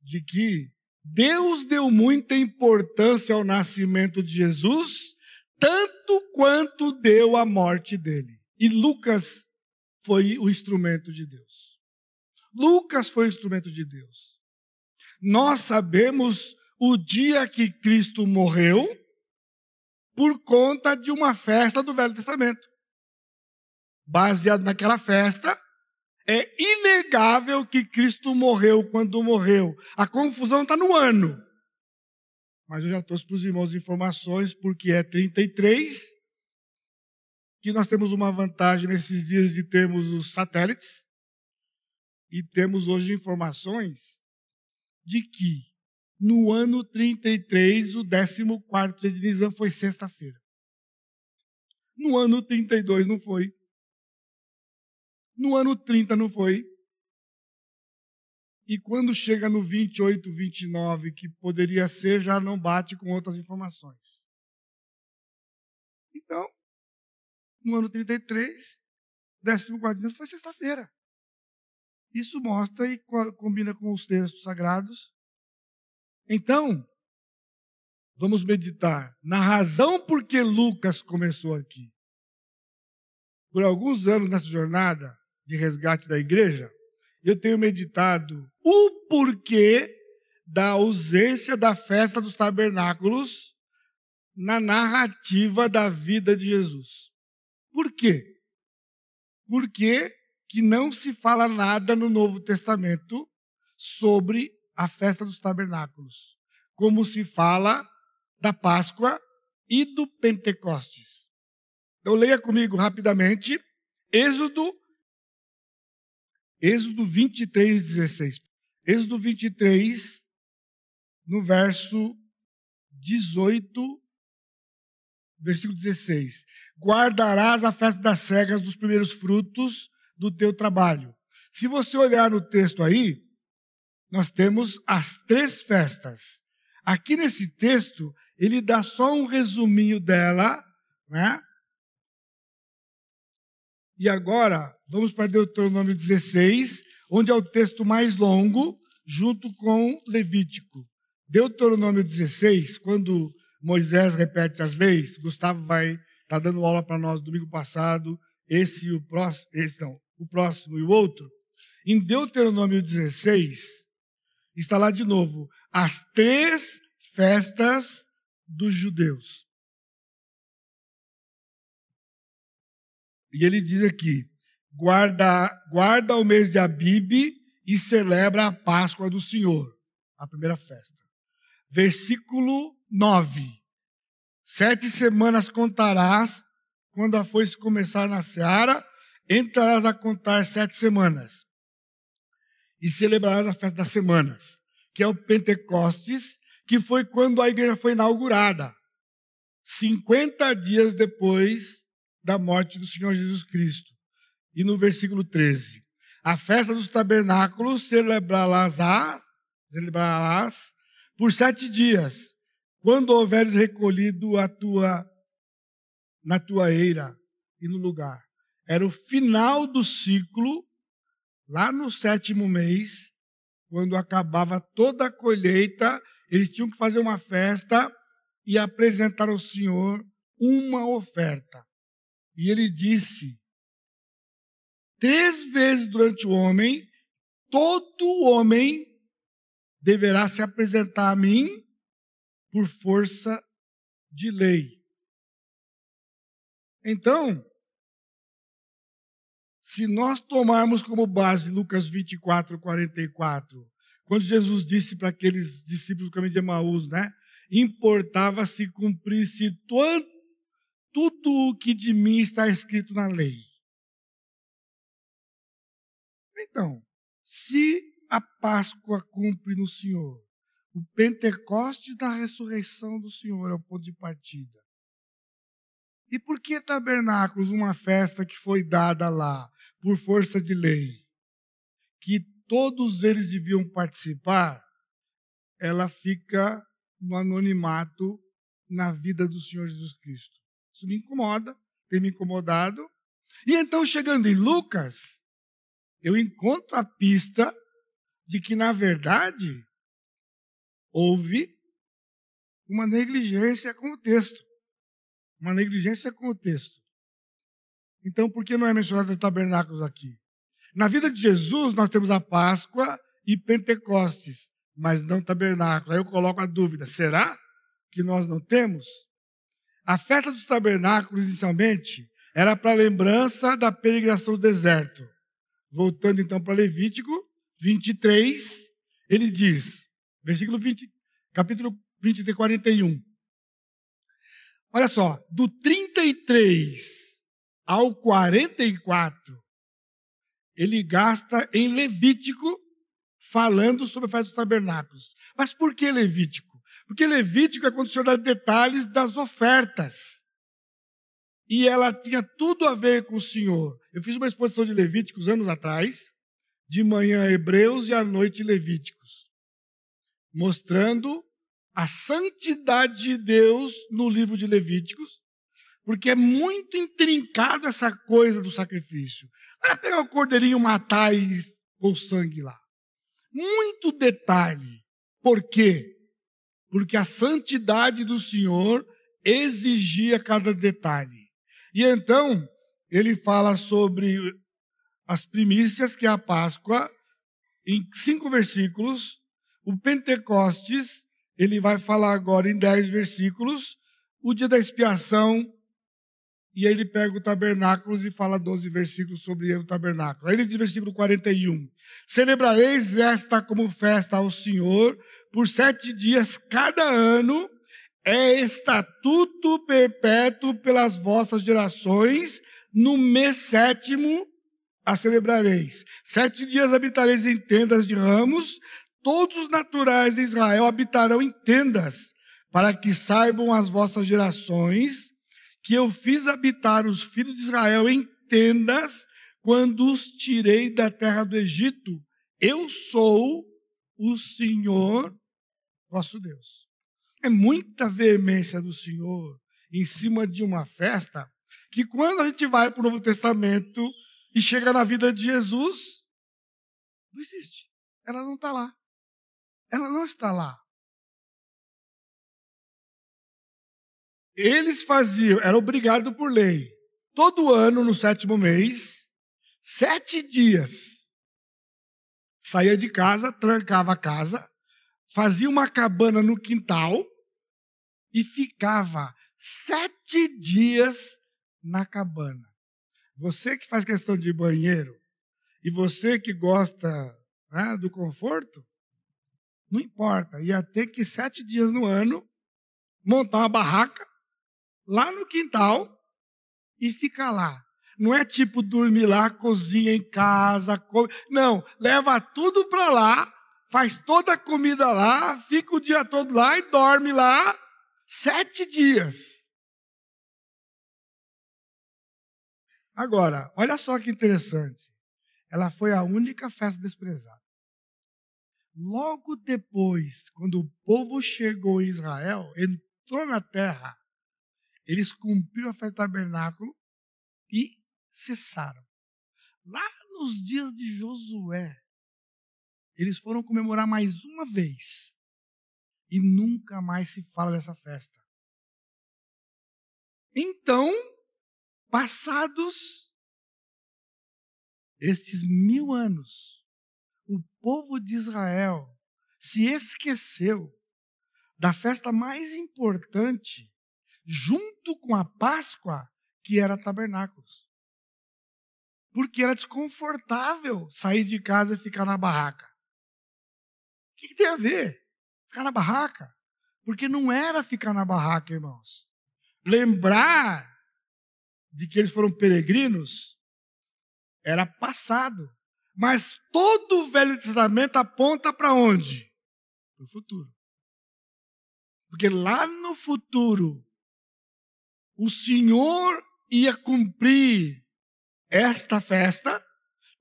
de que Deus deu muita importância ao nascimento de Jesus, tanto quanto deu a morte dele. E Lucas foi o instrumento de Deus. Lucas foi o instrumento de Deus. Nós sabemos o dia que Cristo morreu por conta de uma festa do Velho Testamento. Baseado naquela festa, é inegável que Cristo morreu quando morreu. A confusão está no ano. Mas eu já trouxe para os irmãos informações, porque é 33 que nós temos uma vantagem nesses dias de termos os satélites e temos hoje informações de que no ano 33 o 14 dia de Nisan foi sexta-feira. No ano 32 não foi. No ano 30 não foi. E quando chega no 28, 29, que poderia ser, já não bate com outras informações. Então, no ano 33, 14 dias foi sexta-feira. Isso mostra e combina com os textos sagrados. Então, vamos meditar na razão por que Lucas começou aqui. Por alguns anos nessa jornada de resgate da igreja, eu tenho meditado o porquê da ausência da festa dos tabernáculos na narrativa da vida de Jesus. Por quê? Porque que não se fala nada no Novo Testamento sobre a festa dos tabernáculos, como se fala da Páscoa e do Pentecostes. Então leia comigo rapidamente. Êxodo, Êxodo 23, 16. Êxodo 23, no verso 18, versículo 16. Guardarás a festa das cegas dos primeiros frutos do teu trabalho. Se você olhar no texto aí, nós temos as três festas. Aqui nesse texto, ele dá só um resuminho dela, né? E agora, vamos para Deuteronômio 16, onde é o texto mais longo, junto com Levítico. Deuteronômio 16, quando Moisés repete as leis, Gustavo vai estar tá dando aula para nós domingo passado, esse e o próximo, esse não, o próximo e o outro. Em Deuteronômio 16, está lá de novo, as três festas dos judeus. E ele diz aqui: guarda, guarda o mês de Abibe e celebra a Páscoa do Senhor, a primeira festa. Versículo 9. Sete semanas contarás, quando a foice começar na seara, entrarás a contar sete semanas. E celebrarás a festa das semanas, que é o Pentecostes, que foi quando a igreja foi inaugurada. 50 dias depois da morte do Senhor Jesus Cristo. E no versículo 13: A festa dos tabernáculos celebrarás, celebrarás por sete dias, quando houveres recolhido a tua na tua eira e no lugar. Era o final do ciclo, lá no sétimo mês, quando acabava toda a colheita, eles tinham que fazer uma festa e apresentar ao Senhor uma oferta. E ele disse: Três vezes durante o homem, todo homem deverá se apresentar a mim por força de lei. Então, se nós tomarmos como base Lucas 24, 44, quando Jesus disse para aqueles discípulos do caminho de Emaús, né? Importava se cumprisse tudo o que de mim está escrito na lei. Então, se a Páscoa cumpre no Senhor, o Pentecostes da ressurreição do Senhor é o ponto de partida. E por que tabernáculos, uma festa que foi dada lá por força de lei, que todos eles deviam participar, ela fica no anonimato na vida do Senhor Jesus Cristo. Isso me incomoda, tem me incomodado. E então, chegando em Lucas, eu encontro a pista de que, na verdade, houve uma negligência com o texto. Uma negligência com o texto. Então, por que não é mencionado tabernáculos aqui? Na vida de Jesus, nós temos a Páscoa e Pentecostes, mas não tabernáculo. Aí eu coloco a dúvida: será que nós não temos? A festa dos tabernáculos, inicialmente, era para lembrança da peregrinação do deserto. Voltando então para Levítico 23, ele diz, versículo 20, capítulo 23, 41. Olha só, do 33 ao 44, ele gasta em Levítico falando sobre a festa dos tabernáculos. Mas por que Levítico? Porque Levítico é quando o Senhor dá detalhes das ofertas. E ela tinha tudo a ver com o Senhor. Eu fiz uma exposição de Levíticos anos atrás, de manhã Hebreus e à noite Levíticos, mostrando a santidade de Deus no livro de Levíticos, porque é muito intrincado essa coisa do sacrifício. Não era pegar o cordeirinho, matar e pôr sangue lá. Muito detalhe. Por quê? Porque a santidade do Senhor exigia cada detalhe. E então, ele fala sobre as primícias, que é a Páscoa, em cinco versículos. O Pentecostes, ele vai falar agora em dez versículos. O dia da expiação, e aí ele pega o tabernáculo e fala 12 versículos sobre o tabernáculo. Aí ele diz versículo 41. Celebrareis esta como festa ao Senhor por sete dias cada ano. é estatuto perpétuo pelas vossas gerações, no mês sétimo a celebrareis. Sete dias habitareis em tendas de ramos, todos os naturais de Israel habitarão em tendas, para que saibam as vossas gerações que eu fiz habitar os filhos de Israel em tendas quando os tirei da terra do Egito. Eu sou o Senhor vosso Deus. É muita veemência do Senhor em cima de uma festa que quando a gente vai para o Novo Testamento e chega na vida de Jesus, não existe. Ela não está lá. Ela não está lá. Eles faziam, era obrigado por lei, todo ano, no sétimo mês, sete dias, saía de casa, trancava a casa, fazia uma cabana no quintal e ficava sete dias na cabana. Você que faz questão de banheiro e você que gosta né, do conforto, não importa, ia ter que sete dias no ano montar uma barraca lá no quintal e ficar lá. Não é tipo dormir lá, cozinha em casa, come... não, leva tudo para lá, faz toda a comida lá, fica o dia todo lá e dorme lá sete dias. Agora, olha só que interessante. Ela foi a única festa desprezada. Logo depois, quando o povo chegou em Israel, entrou na terra, eles cumpriram a festa do tabernáculo e cessaram. Lá nos dias de Josué, eles foram comemorar mais uma vez e nunca mais se fala dessa festa. Então, passados estes mil anos, o povo de Israel se esqueceu da festa mais importante junto com a Páscoa, que era tabernáculos. Porque era desconfortável sair de casa e ficar na barraca. Que, que tem a ver? Ficar na barraca? Porque não era ficar na barraca, irmãos. Lembrar de que eles foram peregrinos era passado. Mas todo o Velho Testamento aponta para onde? Para o futuro. Porque lá no futuro, o Senhor ia cumprir esta festa,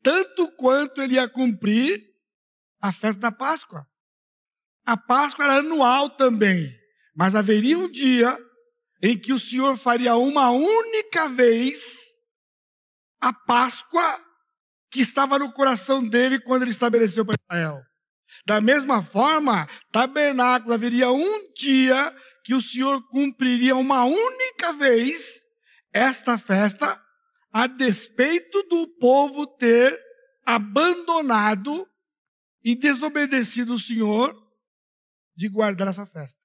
tanto quanto ele ia cumprir a festa da Páscoa. A Páscoa era anual também, mas haveria um dia em que o Senhor faria uma única vez a Páscoa que estava no coração dele quando ele estabeleceu para Israel. Da mesma forma, tabernáculo haveria um dia que o Senhor cumpriria uma única vez esta festa, a despeito do povo ter abandonado e desobedecido o Senhor de guardar essa festa.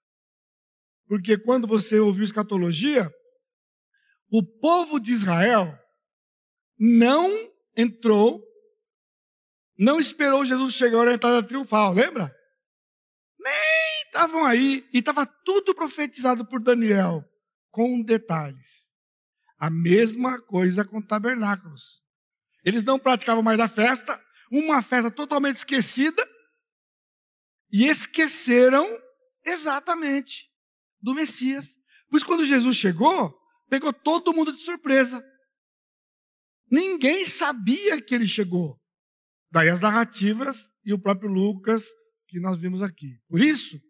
Porque quando você ouviu escatologia, o povo de Israel não entrou, não esperou Jesus chegar à entrada triunfal, lembra? Nem estavam aí, e estava tudo profetizado por Daniel, com detalhes. A mesma coisa com tabernáculos. Eles não praticavam mais a festa, uma festa totalmente esquecida, e esqueceram exatamente do Messias. Pois quando Jesus chegou, pegou todo mundo de surpresa. Ninguém sabia que ele chegou. Daí as narrativas e o próprio Lucas que nós vimos aqui. Por isso,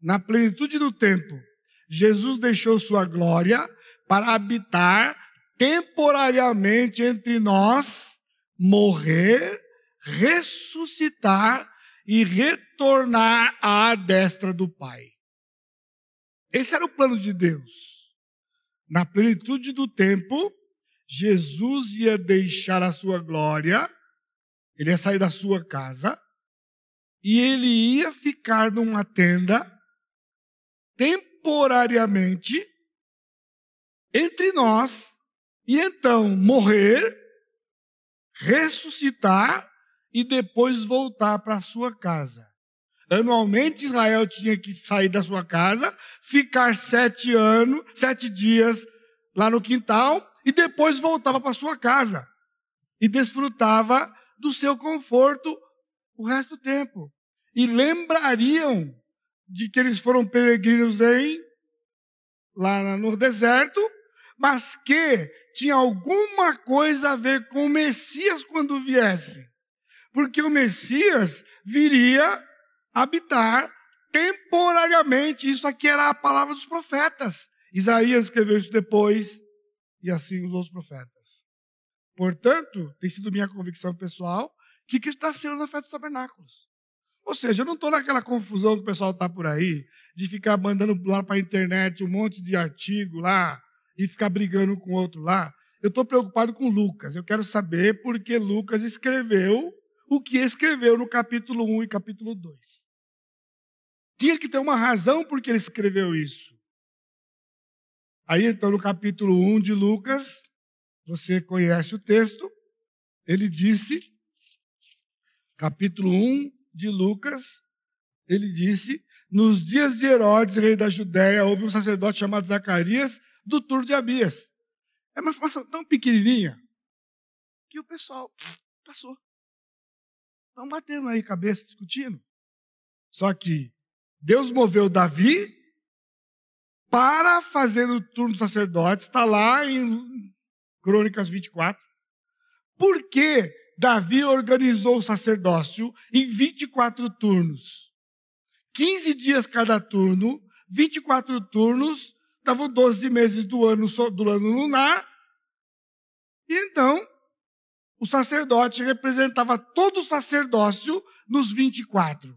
na plenitude do tempo, Jesus deixou sua glória para habitar temporariamente entre nós, morrer, ressuscitar e retornar à destra do Pai. Esse era o plano de Deus. Na plenitude do tempo, Jesus ia deixar a sua glória, ele ia sair da sua casa, e ele ia ficar numa tenda temporariamente entre nós e então morrer, ressuscitar e depois voltar para a sua casa. Anualmente Israel tinha que sair da sua casa, ficar sete anos, sete dias lá no quintal e depois voltava para sua casa e desfrutava do seu conforto o resto do tempo. E lembrariam de que eles foram peregrinos em lá no deserto, mas que tinha alguma coisa a ver com o Messias quando viesse. Porque o Messias viria habitar temporariamente. Isso aqui era a palavra dos profetas. Isaías escreveu isso depois, e assim os outros profetas. Portanto, tem sido minha convicção pessoal que que está sendo na festa dos tabernáculos. Ou seja, eu não estou naquela confusão que o pessoal está por aí, de ficar mandando lá para a internet um monte de artigo lá e ficar brigando com outro lá. Eu estou preocupado com Lucas. Eu quero saber por que Lucas escreveu o que escreveu no capítulo 1 e capítulo 2. Tinha que ter uma razão por que ele escreveu isso. Aí, então, no capítulo 1 de Lucas, você conhece o texto, ele disse, capítulo 1 de Lucas, ele disse: Nos dias de Herodes, rei da Judéia, houve um sacerdote chamado Zacarias, do turno de Abias. É uma informação tão pequenininha que o pessoal passou. Estão batendo aí cabeça, discutindo. Só que Deus moveu Davi para fazer o turno do sacerdote, está lá em Crônicas 24. Por que Davi organizou o sacerdócio em 24 turnos? 15 dias cada turno, 24 turnos, davam 12 meses do ano, do ano lunar. E então, o sacerdote representava todo o sacerdócio nos 24.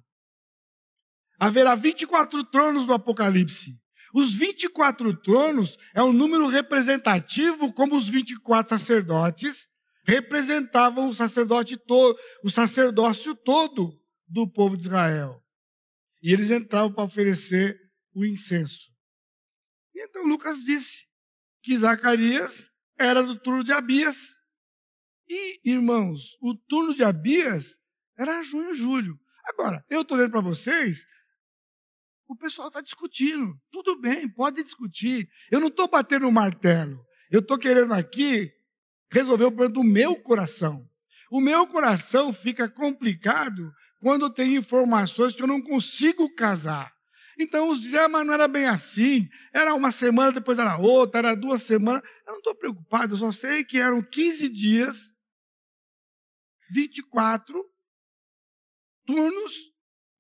Haverá 24 tronos no Apocalipse. Os 24 tronos é um número representativo, como os 24 sacerdotes representavam o sacerdote o sacerdócio todo do povo de Israel. E eles entravam para oferecer o incenso. E então Lucas disse que Zacarias era do turno de Abias. E, irmãos, o turno de Abias era junho julho. Agora, eu estou dizendo para vocês o pessoal está discutindo. Tudo bem, pode discutir. Eu não estou batendo o martelo. Eu estou querendo aqui resolver o problema do meu coração. O meu coração fica complicado quando tem informações que eu não consigo casar. Então, os dizer, ah, mas não era bem assim. Era uma semana, depois era outra, era duas semanas. Eu não estou preocupado, eu só sei que eram 15 dias, 24 turnos,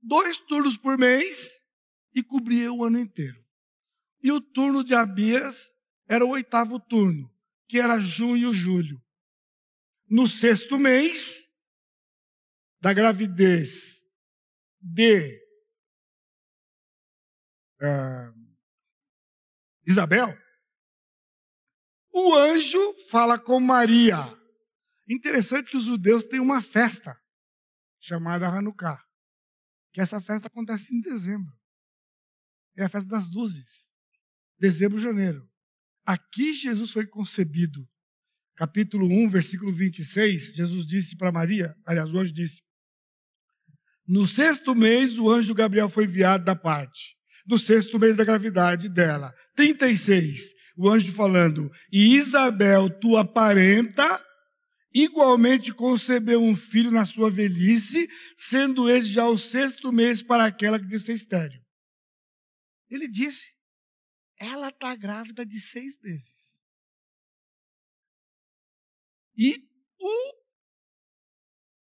dois turnos por mês, e cobria o ano inteiro. E o turno de Abias era o oitavo turno, que era junho, julho. No sexto mês da gravidez de uh, Isabel, o anjo fala com Maria. Interessante que os judeus têm uma festa chamada Hanukkah, que essa festa acontece em dezembro é a festa das luzes. Dezembro, janeiro. Aqui Jesus foi concebido. Capítulo 1, versículo 26, Jesus disse para Maria, aliás, o anjo disse: No sexto mês, o anjo Gabriel foi enviado da parte. No sexto mês da gravidade dela. 36, o anjo falando: E Isabel, tua parenta, igualmente concebeu um filho na sua velhice, sendo esse já o sexto mês para aquela que disse estéreo. Ele disse: ela está grávida de seis meses. E o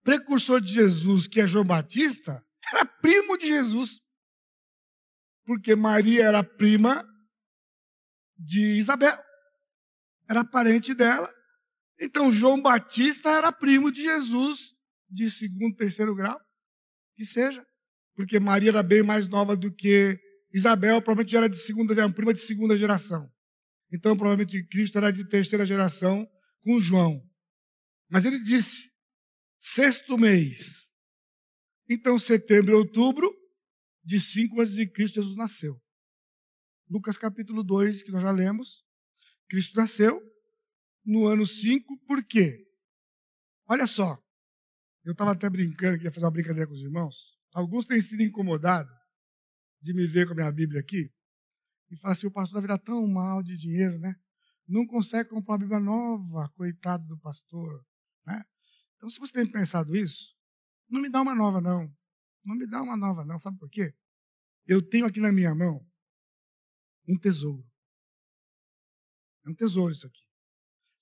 precursor de Jesus, que é João Batista, era primo de Jesus. Porque Maria era prima de Isabel, era parente dela. Então João Batista era primo de Jesus, de segundo, terceiro grau, que seja. Porque Maria era bem mais nova do que Isabel provavelmente era de segunda, era prima de segunda geração. Então, provavelmente, Cristo era de terceira geração com João. Mas ele disse, sexto mês. Então, setembro e outubro, de 5 antes de Cristo, Jesus nasceu. Lucas capítulo 2, que nós já lemos. Cristo nasceu no ano 5, por quê? Olha só, eu estava até brincando, queria fazer uma brincadeira com os irmãos. alguns têm sido incomodados de me ver com a minha Bíblia aqui e falar assim: o pastor Davi está tão mal de dinheiro, né? Não consegue comprar uma Bíblia nova, coitado do pastor. Né? Então, se você tem pensado isso, não me dá uma nova, não. Não me dá uma nova, não. Sabe por quê? Eu tenho aqui na minha mão um tesouro. É um tesouro isso aqui.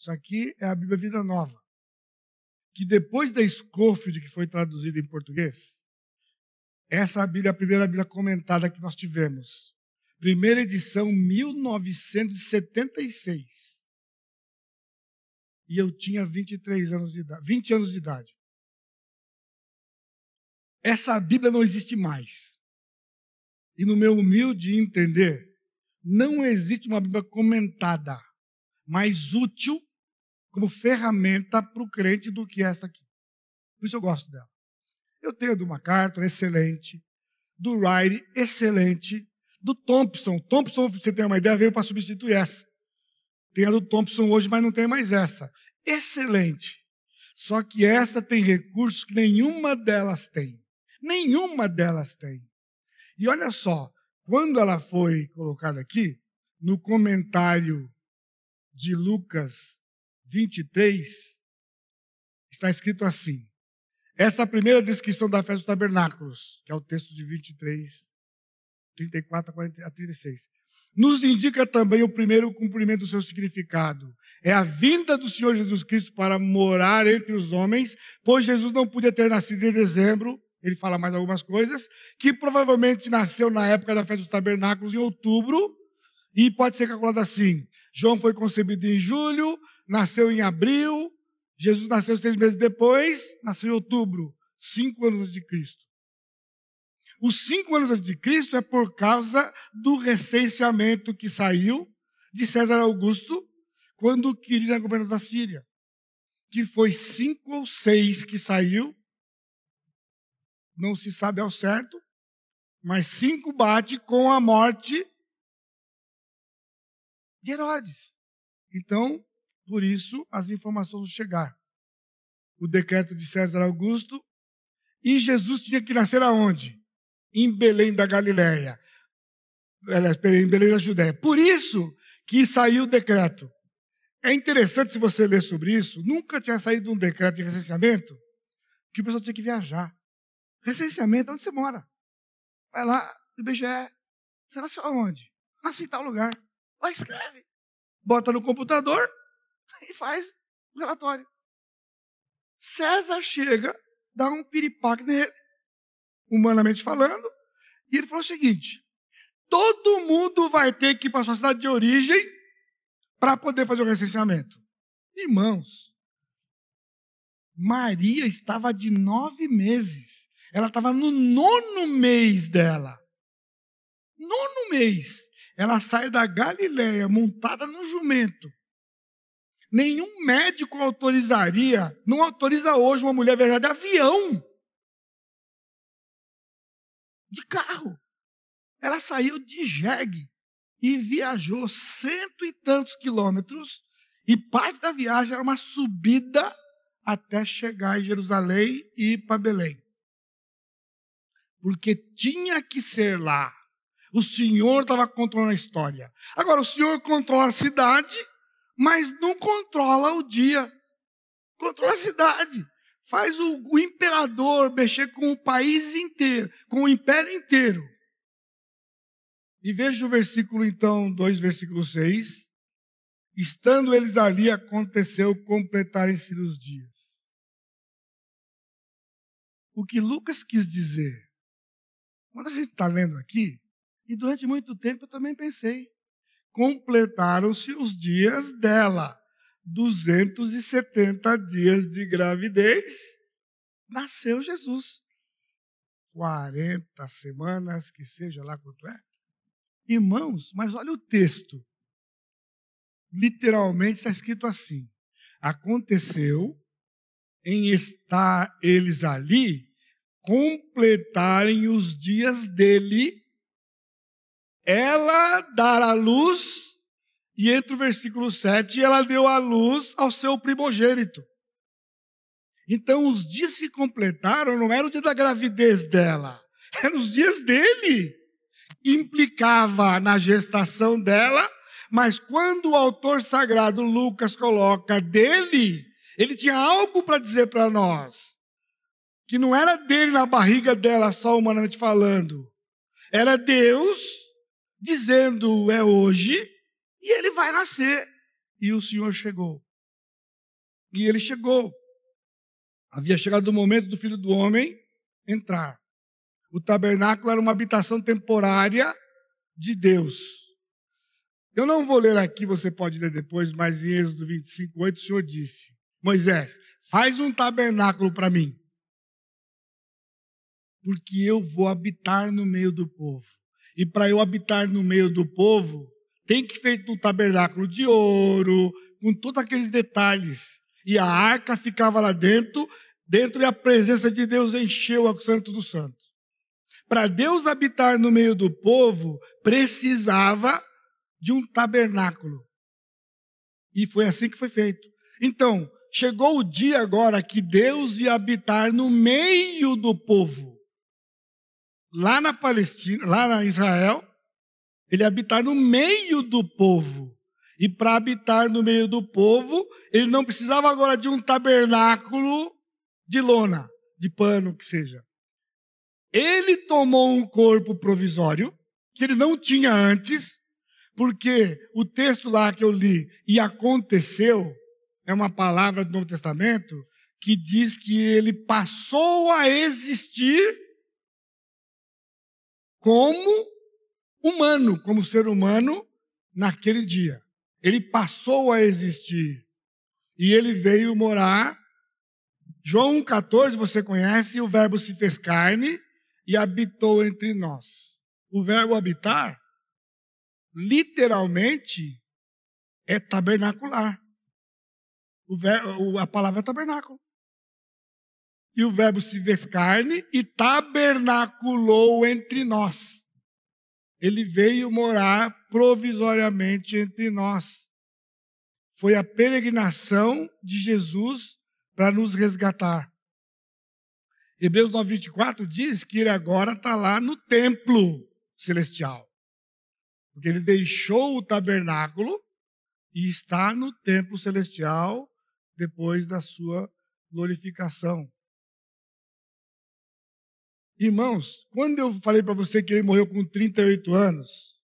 Isso aqui é a Bíblia Vida Nova. Que depois da Scofield, que foi traduzida em português, essa é Bíblia, a primeira Bíblia comentada que nós tivemos. Primeira edição, 1976. E eu tinha 23 anos de idade, 20 anos de idade. Essa Bíblia não existe mais. E no meu humilde entender, não existe uma Bíblia comentada mais útil como ferramenta para o crente do que esta aqui. Por isso eu gosto dela. Eu tenho do MacArthur, excelente. Do Wright, excelente do Thompson. Thompson, você ter uma ideia, veio para substituir essa. Tem a do Thompson hoje, mas não tem mais essa. Excelente. Só que essa tem recursos que nenhuma delas tem. Nenhuma delas tem. E olha só, quando ela foi colocada aqui, no comentário de Lucas 23, está escrito assim: esta primeira descrição da festa dos tabernáculos, que é o texto de 23, 34 a 36. Nos indica também o primeiro cumprimento do seu significado. É a vinda do Senhor Jesus Cristo para morar entre os homens, pois Jesus não podia ter nascido em dezembro, ele fala mais algumas coisas, que provavelmente nasceu na época da festa dos tabernáculos, em outubro, e pode ser calculado assim: João foi concebido em julho, nasceu em abril, Jesus nasceu seis meses depois, nasceu em outubro, cinco anos antes de Cristo. Os cinco anos antes de Cristo é por causa do recenseamento que saiu de César Augusto quando queria governar da Síria. Que foi cinco ou seis que saiu, não se sabe ao certo, mas cinco bate com a morte de Herodes. Então, por isso, as informações chegar. O decreto de César Augusto. E Jesus tinha que nascer aonde? em Belém da Galileia. Em Belém da Judéia. Por isso que saiu o decreto. É interessante se você ler sobre isso, nunca tinha saído um decreto de recenseamento que o pessoal tinha que viajar. Recenseamento, onde você mora? Vai lá, IBGE. Você nasceu aonde? Nasci em tal lugar. Vai, escreve. Bota no computador e faz o relatório. César chega, dá um piripaque nele humanamente falando, e ele falou o seguinte: todo mundo vai ter que ir para sua cidade de origem para poder fazer o recenseamento. Irmãos, Maria estava de nove meses. Ela estava no nono mês dela. Nono mês. Ela sai da Galileia montada no jumento. Nenhum médico autorizaria, não autoriza hoje uma mulher viajar de avião de carro. Ela saiu de jegue e viajou cento e tantos quilômetros, e parte da viagem era uma subida até chegar em Jerusalém e ir para Belém. Porque tinha que ser lá. O Senhor estava controlando a história. Agora, o Senhor controla a cidade, mas não controla o dia. Controla a cidade faz o, o imperador mexer com o país inteiro, com o império inteiro. E veja o versículo, então, 2, versículo 6. Estando eles ali, aconteceu completarem-se os dias. O que Lucas quis dizer, quando a gente está lendo aqui, e durante muito tempo eu também pensei, completaram-se os dias dela. 270 dias de gravidez, nasceu Jesus. 40 semanas, que seja lá quanto é. Irmãos, mas olha o texto. Literalmente está escrito assim: Aconteceu em estar eles ali, completarem os dias dele, ela dar a luz e entre o versículo 7, ela deu a luz ao seu primogênito. Então, os dias que completaram não era o dia da gravidez dela, eram os dias dele. Implicava na gestação dela, mas quando o autor sagrado Lucas coloca dele, ele tinha algo para dizer para nós. Que não era dele na barriga dela, só humanamente falando. Era Deus dizendo: é hoje, e ele vai nascer. E o Senhor chegou. E ele chegou. Havia chegado o momento do filho do homem entrar. O tabernáculo era uma habitação temporária de Deus. Eu não vou ler aqui, você pode ler depois, mas em Êxodo 25, 8, o Senhor disse: Moisés, faz um tabernáculo para mim, porque eu vou habitar no meio do povo. E para eu habitar no meio do povo, tem que feito um tabernáculo de ouro, com todos aqueles detalhes. E a arca ficava lá dentro, dentro e a presença de Deus encheu o Santo dos Santos. Para Deus habitar no meio do povo, precisava de um tabernáculo. E foi assim que foi feito. Então, chegou o dia agora que Deus ia habitar no meio do povo. Lá na Palestina, lá na Israel, ele habitar no meio do povo. E para habitar no meio do povo, ele não precisava agora de um tabernáculo de lona, de pano, que seja. Ele tomou um corpo provisório, que ele não tinha antes, porque o texto lá que eu li, e aconteceu, é uma palavra do Novo Testamento, que diz que ele passou a existir como humano, como ser humano, naquele dia. Ele passou a existir. E ele veio morar. João 14, você conhece, o verbo se fez carne e habitou entre nós. O verbo habitar, literalmente, é tabernacular. O a palavra é tabernáculo. E o verbo se fez carne e tabernaculou entre nós ele veio morar provisoriamente entre nós. Foi a peregrinação de Jesus para nos resgatar. Hebreus 9,24 diz que ele agora está lá no templo celestial. Porque ele deixou o tabernáculo e está no templo celestial depois da sua glorificação. Irmãos, quando eu falei para você que ele morreu com 38 anos,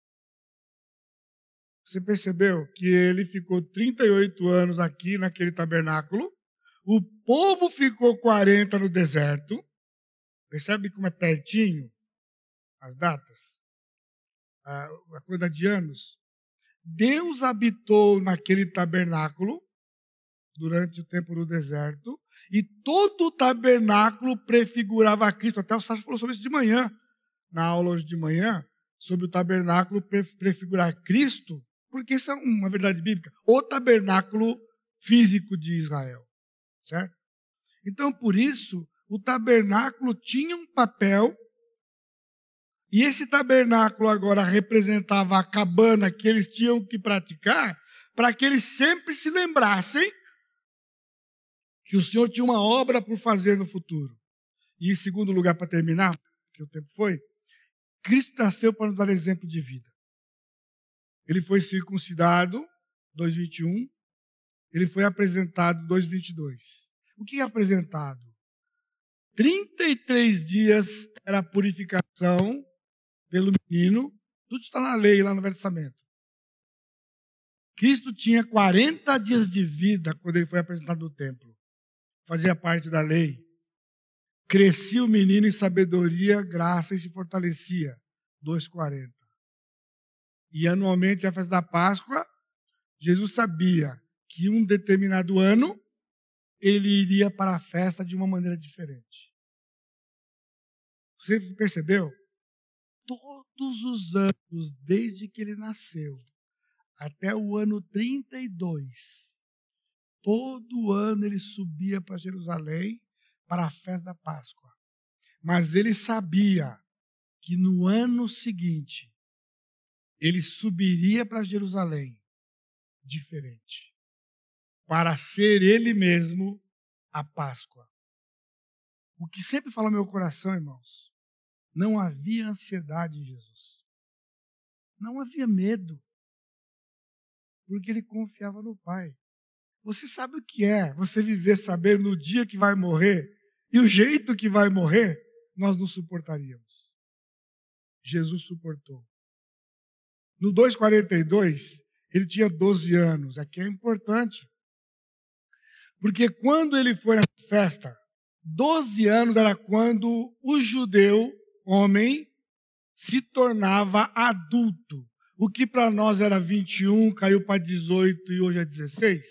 você percebeu que ele ficou 38 anos aqui naquele tabernáculo, o povo ficou 40 no deserto. Percebe como é pertinho as datas? A, a coisa de anos. Deus habitou naquele tabernáculo durante o tempo no deserto e todo o tabernáculo prefigurava Cristo. Até o Sérgio falou sobre isso de manhã, na aula hoje de manhã, sobre o tabernáculo prefigurar Cristo, porque isso é uma verdade bíblica. O tabernáculo físico de Israel, certo? Então, por isso, o tabernáculo tinha um papel, e esse tabernáculo agora representava a cabana que eles tinham que praticar, para que eles sempre se lembrassem que o Senhor tinha uma obra por fazer no futuro. E em segundo lugar, para terminar, que o tempo foi, Cristo nasceu para nos dar exemplo de vida. Ele foi circuncidado, 2,21. Ele foi apresentado, 2,22. O que é apresentado? 33 dias era a purificação pelo menino. Tudo está na lei, lá no Velho Testamento. Cristo tinha 40 dias de vida quando ele foi apresentado no templo fazia parte da lei. Crescia o menino em sabedoria, graça e se fortalecia. 2,40. E anualmente, a festa da Páscoa, Jesus sabia que um determinado ano ele iria para a festa de uma maneira diferente. Você percebeu? Todos os anos, desde que ele nasceu, até o ano 32, Todo ano ele subia para Jerusalém para a festa da Páscoa. Mas ele sabia que no ano seguinte ele subiria para Jerusalém diferente, para ser ele mesmo a Páscoa. O que sempre fala meu coração, irmãos, não havia ansiedade em Jesus. Não havia medo. Porque ele confiava no Pai. Você sabe o que é você viver sabendo no dia que vai morrer e o jeito que vai morrer? Nós não suportaríamos. Jesus suportou. No 2,42, ele tinha 12 anos. Aqui é importante. Porque quando ele foi na festa, 12 anos era quando o judeu, homem, se tornava adulto. O que para nós era 21, caiu para 18 e hoje é 16,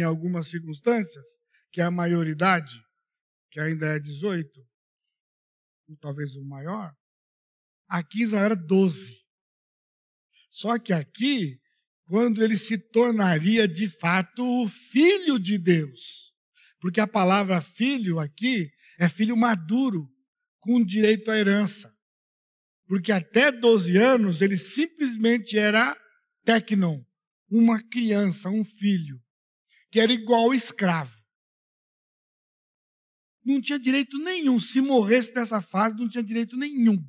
em algumas circunstâncias, que é a maioridade, que ainda é 18, ou talvez o maior. Aqui Israel era 12. Só que aqui, quando ele se tornaria de fato o filho de Deus. Porque a palavra filho aqui é filho maduro, com direito à herança. Porque até 12 anos ele simplesmente era tecnon, uma criança, um filho, que era igual escravo. Não tinha direito nenhum. Se morresse nessa fase, não tinha direito nenhum.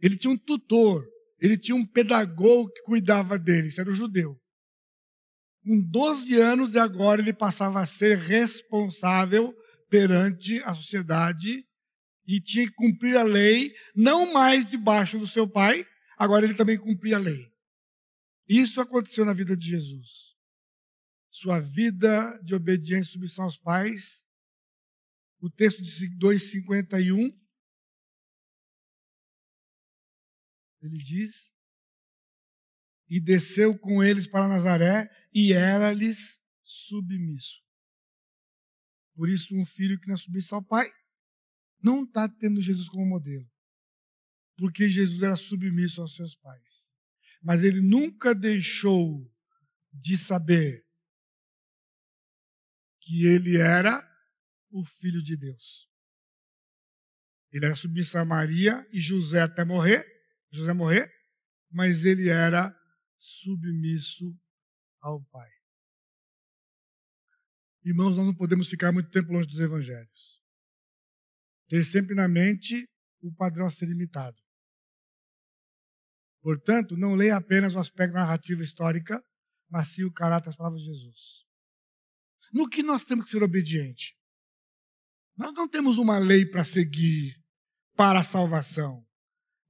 Ele tinha um tutor, ele tinha um pedagogo que cuidava dele, isso era o judeu. Com 12 anos e agora ele passava a ser responsável perante a sociedade e tinha que cumprir a lei, não mais debaixo do seu pai, agora ele também cumpria a lei. Isso aconteceu na vida de Jesus. Sua vida de obediência e submissão aos pais. O texto de 2,51 ele diz, e desceu com eles para Nazaré e era-lhes submisso. Por isso, um filho que não é submisso ao pai não está tendo Jesus como modelo, porque Jesus era submisso aos seus pais. Mas ele nunca deixou de saber que ele era o filho de Deus. Ele era submisso a Maria e José até morrer, José morrer, mas ele era submisso ao Pai. Irmãos, nós não podemos ficar muito tempo longe dos evangelhos. Ter sempre na mente o padrão a ser imitado. Portanto, não leia apenas o aspecto narrativa histórica, mas sim o caráter das palavras de Jesus. No que nós temos que ser obediente? Nós não temos uma lei para seguir para a salvação.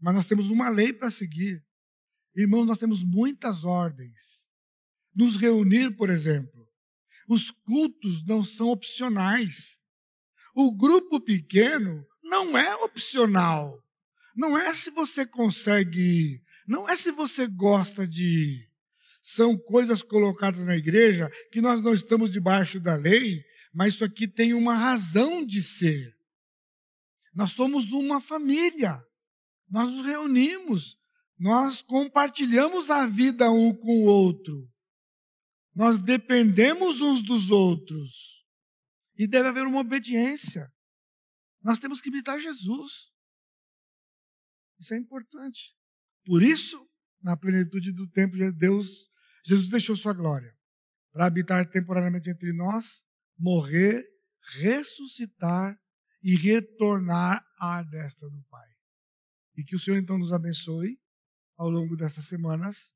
Mas nós temos uma lei para seguir. Irmãos, nós temos muitas ordens. Nos reunir, por exemplo. Os cultos não são opcionais. O grupo pequeno não é opcional. Não é se você consegue ir. Não é se você gosta de ir. São coisas colocadas na igreja que nós não estamos debaixo da lei, mas isso aqui tem uma razão de ser. Nós somos uma família nós nos reunimos, nós compartilhamos a vida um com o outro, nós dependemos uns dos outros e deve haver uma obediência. Nós temos que imitar Jesus. Isso é importante. Por isso, na plenitude do tempo de Deus, Jesus deixou sua glória para habitar temporariamente entre nós, morrer, ressuscitar e retornar à destra do Pai. E que o Senhor então nos abençoe ao longo dessas semanas,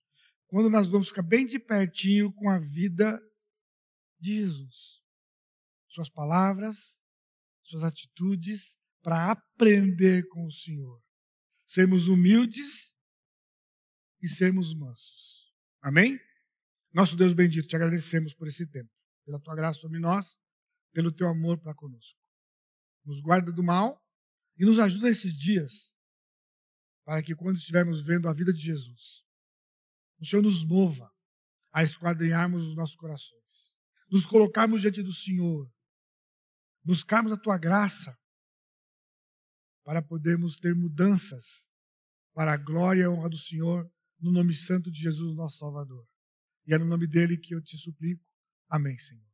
quando nós vamos ficar bem de pertinho com a vida de Jesus. Suas palavras, suas atitudes, para aprender com o Senhor. Sermos humildes e sermos mansos. Amém? Nosso Deus bendito, te agradecemos por esse tempo, pela tua graça sobre nós, pelo teu amor para conosco. Nos guarda do mal e nos ajuda nesses dias para que quando estivermos vendo a vida de Jesus, o Senhor nos mova a esquadrinharmos os nossos corações, nos colocarmos diante do Senhor, buscarmos a tua graça para podermos ter mudanças para a glória e a honra do Senhor, no nome santo de Jesus, nosso Salvador. E é no nome dele que eu te suplico. Amém, Senhor.